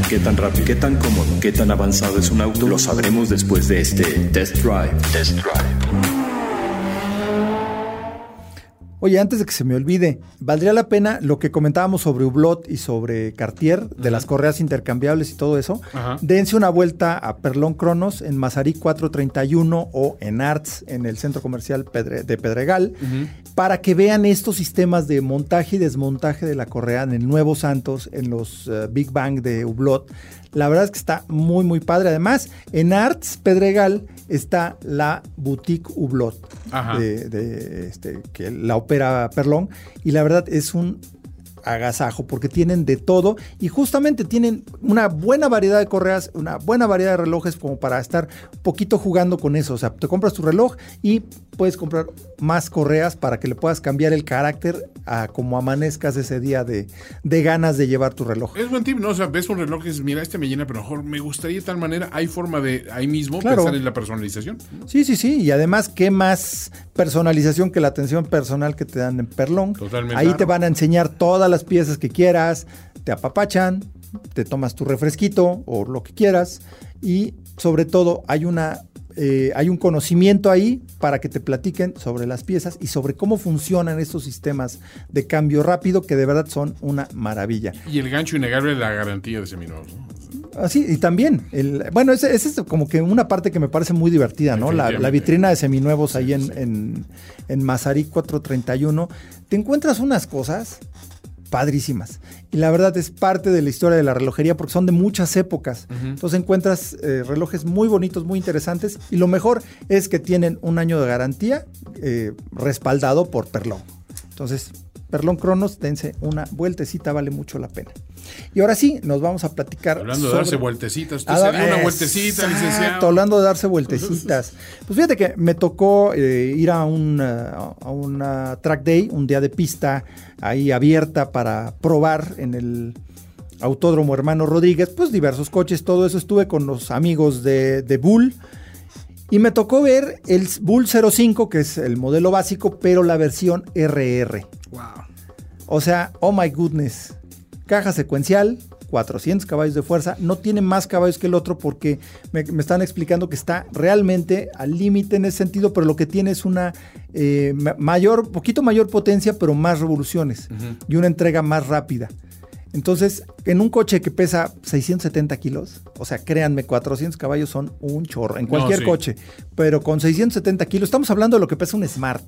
¿Qué tan rápido, qué tan cómodo, qué tan avanzado es un auto? Lo sabremos después de este Test Drive. Test Drive. Oye, antes de que se me olvide, valdría la pena lo que comentábamos sobre Hublot y sobre Cartier, de las correas intercambiables y todo eso. Dense una vuelta a Perlón Cronos en Mazarí 431 o en Arts en el centro comercial de Pedregal para que vean estos sistemas de montaje y desmontaje de la correa en el Nuevo Santos, en los eh, Big Bang de Hublot. La verdad es que está muy, muy padre. Además, en Arts Pedregal está la Boutique Hublot, de, este, que la opera Perlón. Y la verdad es un agasajo porque tienen de todo y justamente tienen una buena variedad de correas, una buena variedad de relojes como para estar un poquito jugando con eso. O sea, te compras tu reloj y puedes comprar más correas para que le puedas cambiar el carácter a como amanezcas ese día de, ganas de llevar tu reloj. Es buen tip, ¿no? O sea, ves un reloj y dices, mira, este me llena, pero mejor me gustaría de tal manera. Hay forma de ahí mismo pensar en la personalización. Sí, sí, sí. Y además, ¿qué más personalización que la atención personal que te dan en Perlón? Totalmente. Ahí te van a enseñar todas las piezas que quieras, te apapachan, te tomas tu refresquito o lo que quieras y sobre todo hay una eh, hay un conocimiento ahí para que te platiquen sobre las piezas y sobre cómo funcionan estos sistemas de cambio rápido que de verdad son una maravilla. Y el gancho innegable de la garantía de seminuevos. Así, y también, el, bueno, esa es como que una parte que me parece muy divertida, ¿no? La, vitrina de seminuevos ahí en, en, en Mazarí 431. Te encuentras unas cosas padrísimas. Y la verdad es parte de la historia de la relojería porque son de muchas épocas. Entonces encuentras eh, relojes muy bonitos, muy interesantes. Y lo mejor es que tienen un año de garantía eh, respaldado por Perlón. Entonces, Perlón Cronos, dense una vueltecita, vale mucho la pena. Y ahora sí, nos vamos a platicar. Hablando de darse vueltecitas, usted se dio una vueltecita, licenciado. Hablando de darse vueltecitas. Pues fíjate que me tocó eh, ir a, un, a una track day, un día de pista ahí abierta para probar en el Autódromo Hermano Rodríguez, pues diversos coches, todo eso. Estuve con los amigos de, de Bull. Y me tocó ver el Bull 05, que es el modelo básico, pero la versión RR. Wow. O sea, oh my goodness. Caja secuencial, 400 caballos de fuerza. No tiene más caballos que el otro porque me, están explicando que está realmente al límite en ese sentido, pero lo que tiene es una eh, mayor, poquito mayor potencia, pero más revoluciones y una entrega más rápida. Entonces, en un coche que pesa 670 kilos, o sea, créanme, 400 caballos son un chorro, en cualquier coche, pero con 670 kilos, estamos hablando de lo que pesa un Smart.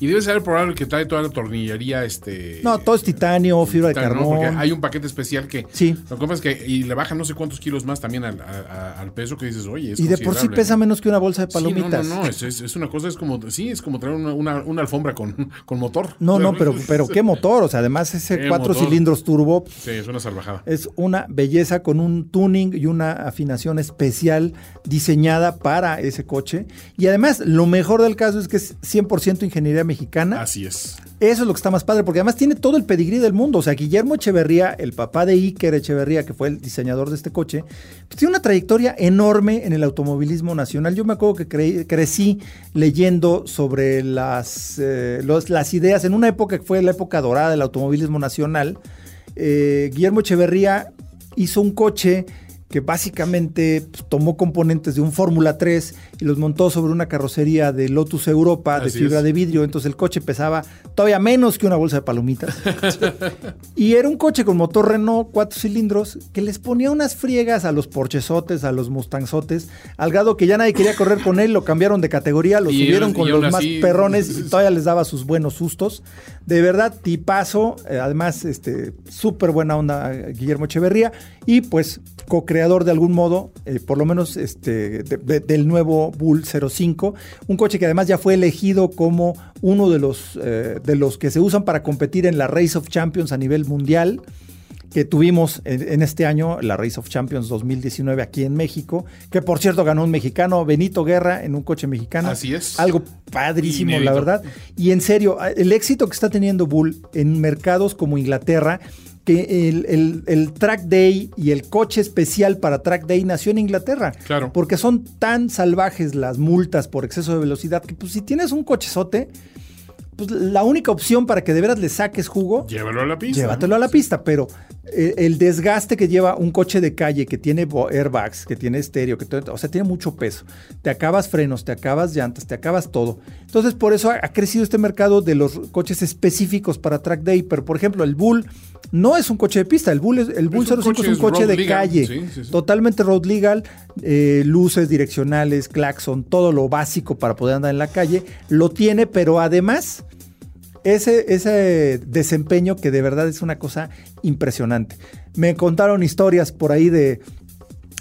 Y debe ser probable que trae toda la tornillería. este No, todo es titanio, fibra de carbón. Porque hay un paquete especial que sí. lo compras que y le bajan no sé cuántos kilos más también al, peso que dices, oye, es Y de por sí pesa menos que una bolsa de palomitas. no, no, no, es, una cosa, es como, sí, es como traer una, alfombra con, con, motor. No, no, pero, pero qué motor, o sea, además ese cuatro cilindros turbo. Sí, es una salvajada. Es una belleza con un tuning y una afinación especial diseñada para ese coche. Y además, lo mejor del caso es que es 100% ingeniería mexicana. Así es. Eso es lo que está más padre, porque además tiene todo el pedigrí del mundo. O sea, Guillermo Echeverría, el papá de Iker Echeverría, que fue el diseñador de este coche, pues tiene una trayectoria enorme en el automovilismo nacional. Yo me acuerdo que crecí leyendo sobre las, eh, las ideas en una época que fue la época dorada del automovilismo nacional. Eh, Guillermo Echeverría hizo un coche que básicamente pues, tomó componentes de un Fórmula 3 y los montó sobre una carrocería de Lotus Europa de Así fibra es. de vidrio. Entonces el coche pesaba todavía menos que una bolsa de palomitas. y era un coche con motor Renault, cuatro cilindros, que les ponía unas friegas a los Porchesotes, a los Mustangsotes, al grado que ya nadie quería correr con él, lo cambiaron de categoría, lo Y subieron con y los más así- perrones y todavía les daba sus buenos sustos. De verdad, tipazo, eh, además, este, súper buena onda eh, Guillermo Echeverría y pues co-creador de algún modo, eh, por lo menos este, de- de- del nuevo Bull 05, un coche que además ya fue elegido como uno de los, eh, de los que se usan para competir en la Race of Champions a nivel mundial que tuvimos en, en este año, la Race of Champions 2019 aquí en México, que por cierto ganó un mexicano, Benito Guerra, en un coche mexicano. Así es. Algo padrísimo, Inédito. la verdad. Y en serio, el éxito que está teniendo Bull en mercados como Inglaterra, que el, el- el Track Day y el coche especial para Track Day nació en Inglaterra. Claro. Porque son tan salvajes las multas por exceso de velocidad que pues si tienes un cochezote, pues la única opción para que de veras le saques jugo Llévalo a la pista. Llévatelo a la pista, pero el desgaste que lleva un coche de calle que tiene airbags, que tiene estéreo, que todo- o sea, tiene mucho peso. Te acabas frenos, te acabas llantas, te acabas todo. Entonces, por eso ha, ha crecido este mercado de los coches específicos para track day. Pero, por ejemplo, el Bull no es un coche de pista. El Bull, es, el Bull Es un 05 coche es un coche de legal. calle. Sí, sí, sí. Totalmente road legal. eh, luces direccionales, claxon, todo lo básico para poder andar en la calle. Lo tiene, pero además ese, ese desempeño que de verdad es una cosa impresionante. Me contaron historias por ahí de,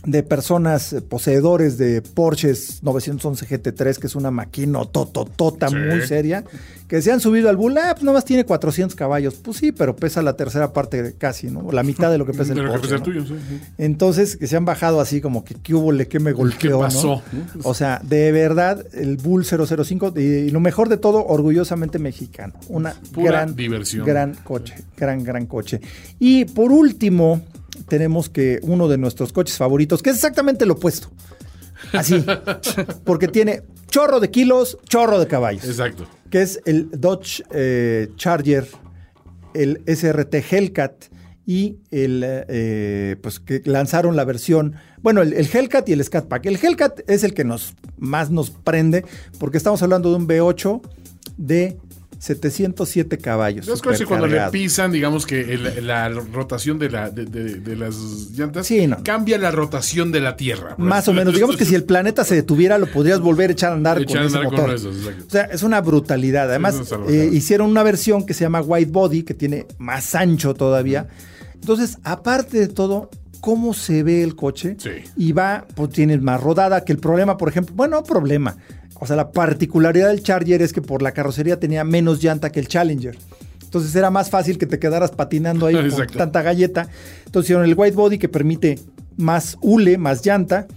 de personas eh, poseedores de Porsches 911 GT3, que es una máquina tototota Sí. muy seria, que se han subido al Bull, ah, pues nomás tiene 400 caballos. Pues sí, pero pesa la tercera parte casi, ¿no? La mitad de lo que pesa el que Porsche. pesa el ¿no? tuyo, sí, sí. Entonces, que se han bajado así como que qué hubo, que me golpeó. ¿no? pasó? O sea, de verdad, el Bull 005, y, y lo mejor de todo, orgullosamente mexicano. Una Pura gran diversión. Gran coche, gran, gran coche. Y por último, tenemos que uno de nuestros coches favoritos, que es exactamente lo opuesto. Así. porque tiene chorro de kilos, chorro de caballos Exacto. que es el Dodge eh, Charger, el SRT Hellcat y el, eh, pues que lanzaron la versión, bueno, el, el Hellcat y el Scat Pack. El Hellcat es el que nos, más nos prende porque estamos hablando de un V8 de 707 caballos. Los coches cuando le pisan, digamos que el- la rotación de, la, de, de- de las llantas Sí, no. cambia la rotación de la Tierra. Más o menos. Digamos que si el planeta se detuviera, lo podrías volver a echar a andar Echar con ese andar con motor. esos, o sea, es una brutalidad. Además, eh, hicieron una versión que se llama White Body, que tiene más ancho todavía. Entonces, aparte de todo, cómo se ve el coche Sí. y va, pues tienes más rodada que el problema, por ejemplo, bueno, no problema. O sea, la particularidad del Charger es que por la carrocería tenía menos llanta que el Challenger. Entonces era más fácil que te quedaras patinando ahí con tanta galleta. Entonces hicieron el white body que permite más hule, más llanta.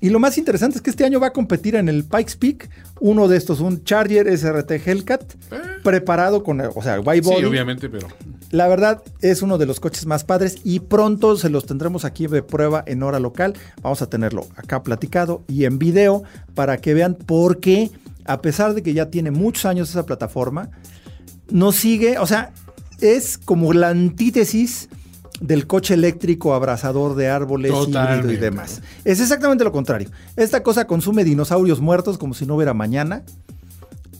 Y lo más interesante es que este año va a competir en el Pikes Peak uno de estos, un Charger SRT Hellcat, preparado con, o sea, white body. Eh. Sí, obviamente, pero La verdad es uno de los coches más padres y pronto se los tendremos aquí de prueba en hora local. Vamos a tenerlo acá platicado y en video para que vean por qué, a pesar de que ya tiene muchos años esa plataforma, no sigue, o sea, es como la antítesis del coche eléctrico abrazador de árboles híbrido y demás. Es exactamente lo contrario. Esta cosa consume dinosaurios muertos como si no hubiera mañana.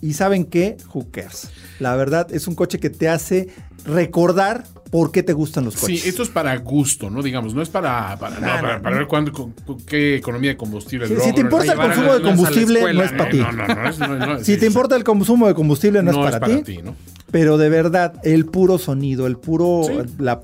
Y saben qué, who cares. La verdad es un coche que te hace recordar por qué te gustan los coches. sí, esto es para gusto, ¿no? Digamos, no es para, para, no, No, para, ver cuándo, con- con qué economía de combustible Sí, si te importa el consumo de combustible, no es para ti. No, no, no, Si te importa el consumo de combustible, no, es, para ti. ¿no? Pero de verdad, el puro sonido, el puro, Sí. la,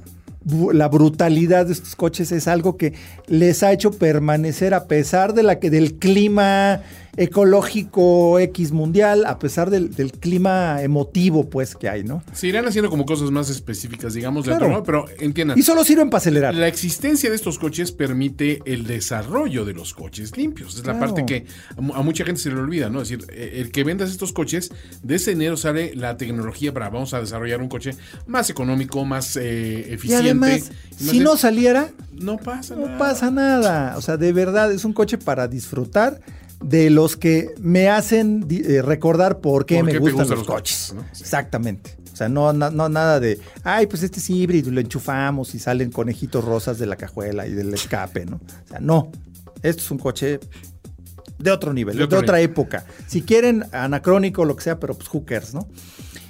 la brutalidad de estos coches es algo que les ha hecho permanecer a pesar de la que del clima ecológico X mundial, a pesar del, del clima emotivo pues que hay, ¿no? Se irán haciendo como cosas más específicas, digamos, Claro. dentro, ¿no? Pero entiendan. Y solo sirven para acelerar. La existencia de estos coches permite el desarrollo de los coches limpios. Es la Claro. parte que a, mu- a mucha gente se le olvida, ¿no? Es decir, eh, el que vendas estos coches, de ese dinero sale la tecnología para vamos a desarrollar un coche más económico, más eh, Y eficiente. además, y más si de- no saliera, no pasa no nada. pasa nada. O sea, de verdad es un coche para disfrutar. De los que me hacen eh, recordar por qué ¿Por me qué gustan gustan los los coches. coches, no? Sí. Exactamente. O sea, no, no nada de, ay, pues este es híbrido, y lo enchufamos y salen conejitos rosas de la cajuela y del escape, ¿no? O sea, no. Esto es un coche de otro nivel, De otra nivel. época. Si quieren, anacrónico, lo que sea, pero pues who cares, ¿no?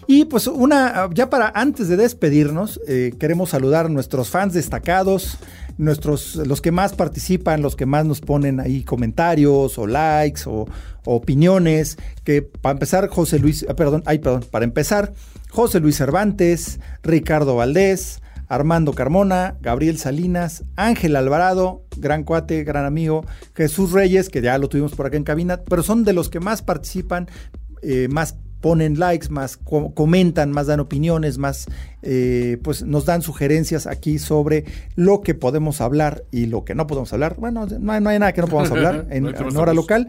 Y pues una, ya para antes de despedirnos, eh, queremos saludar a nuestros fans destacados, nuestros, los que más participan, los que más nos ponen ahí comentarios o likes o, opiniones, que para empezar, José Luis, ah, perdón, ay, perdón, para empezar, José Luis Cervantes, Ricardo Valdés, Armando Carmona, Gabriel Salinas, Ángel Alvarado, gran cuate, gran amigo, Jesús Reyes, que ya lo tuvimos por acá en cabina, pero son de los que más participan, eh, más ponen likes, más co- comentan, más dan opiniones, más eh, pues nos dan sugerencias aquí sobre lo que podemos hablar y lo que no podemos hablar. Bueno, no hay, no hay nada que no podamos hablar en, hora local.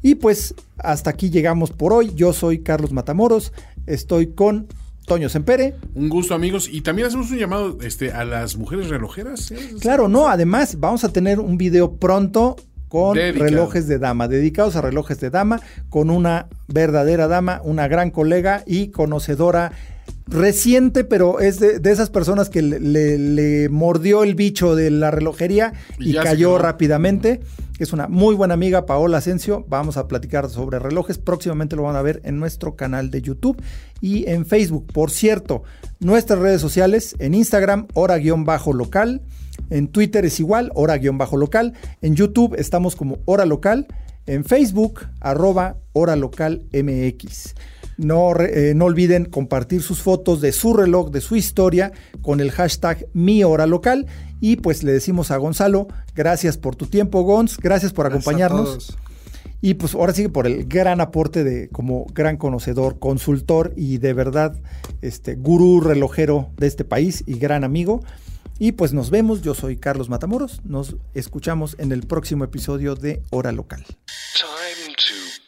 Y pues hasta aquí llegamos por hoy. Yo soy Carlos Matamoros, estoy con Toño Sempere. Un gusto, amigos. Y también hacemos un llamado este, a las mujeres relojeras. ¿eh? Claro, no, además vamos a tener un video pronto con Dedicado. relojes de dama, dedicados a relojes de dama, con una verdadera dama, una gran colega y conocedora reciente, pero es de, de esas personas que le, le- le mordió el bicho de la relojería Y cayó rápidamente. Es una muy buena amiga, Paola Asensio. Vamos a platicar sobre relojes. Próximamente lo van a ver en nuestro canal de YouTube y en Facebook. Por cierto, nuestras redes sociales, en Instagram, hora-local. En Twitter es igual, hora-local. En YouTube estamos como hora local. En Facebook, arroba hora local MX. No, eh, no olviden compartir sus fotos de su reloj, de su historia, con el hashtag mi hora local. Y pues le decimos a Gonzalo, gracias por tu tiempo, Gonz, gracias por Gracias acompañarnos. todos. Y pues ahora sí que por el gran aporte de como gran conocedor, consultor y de verdad este gurú relojero de este país y gran amigo. Y pues nos vemos, yo soy Carlos Matamoros, nos escuchamos en el próximo episodio de Hora Local. Time to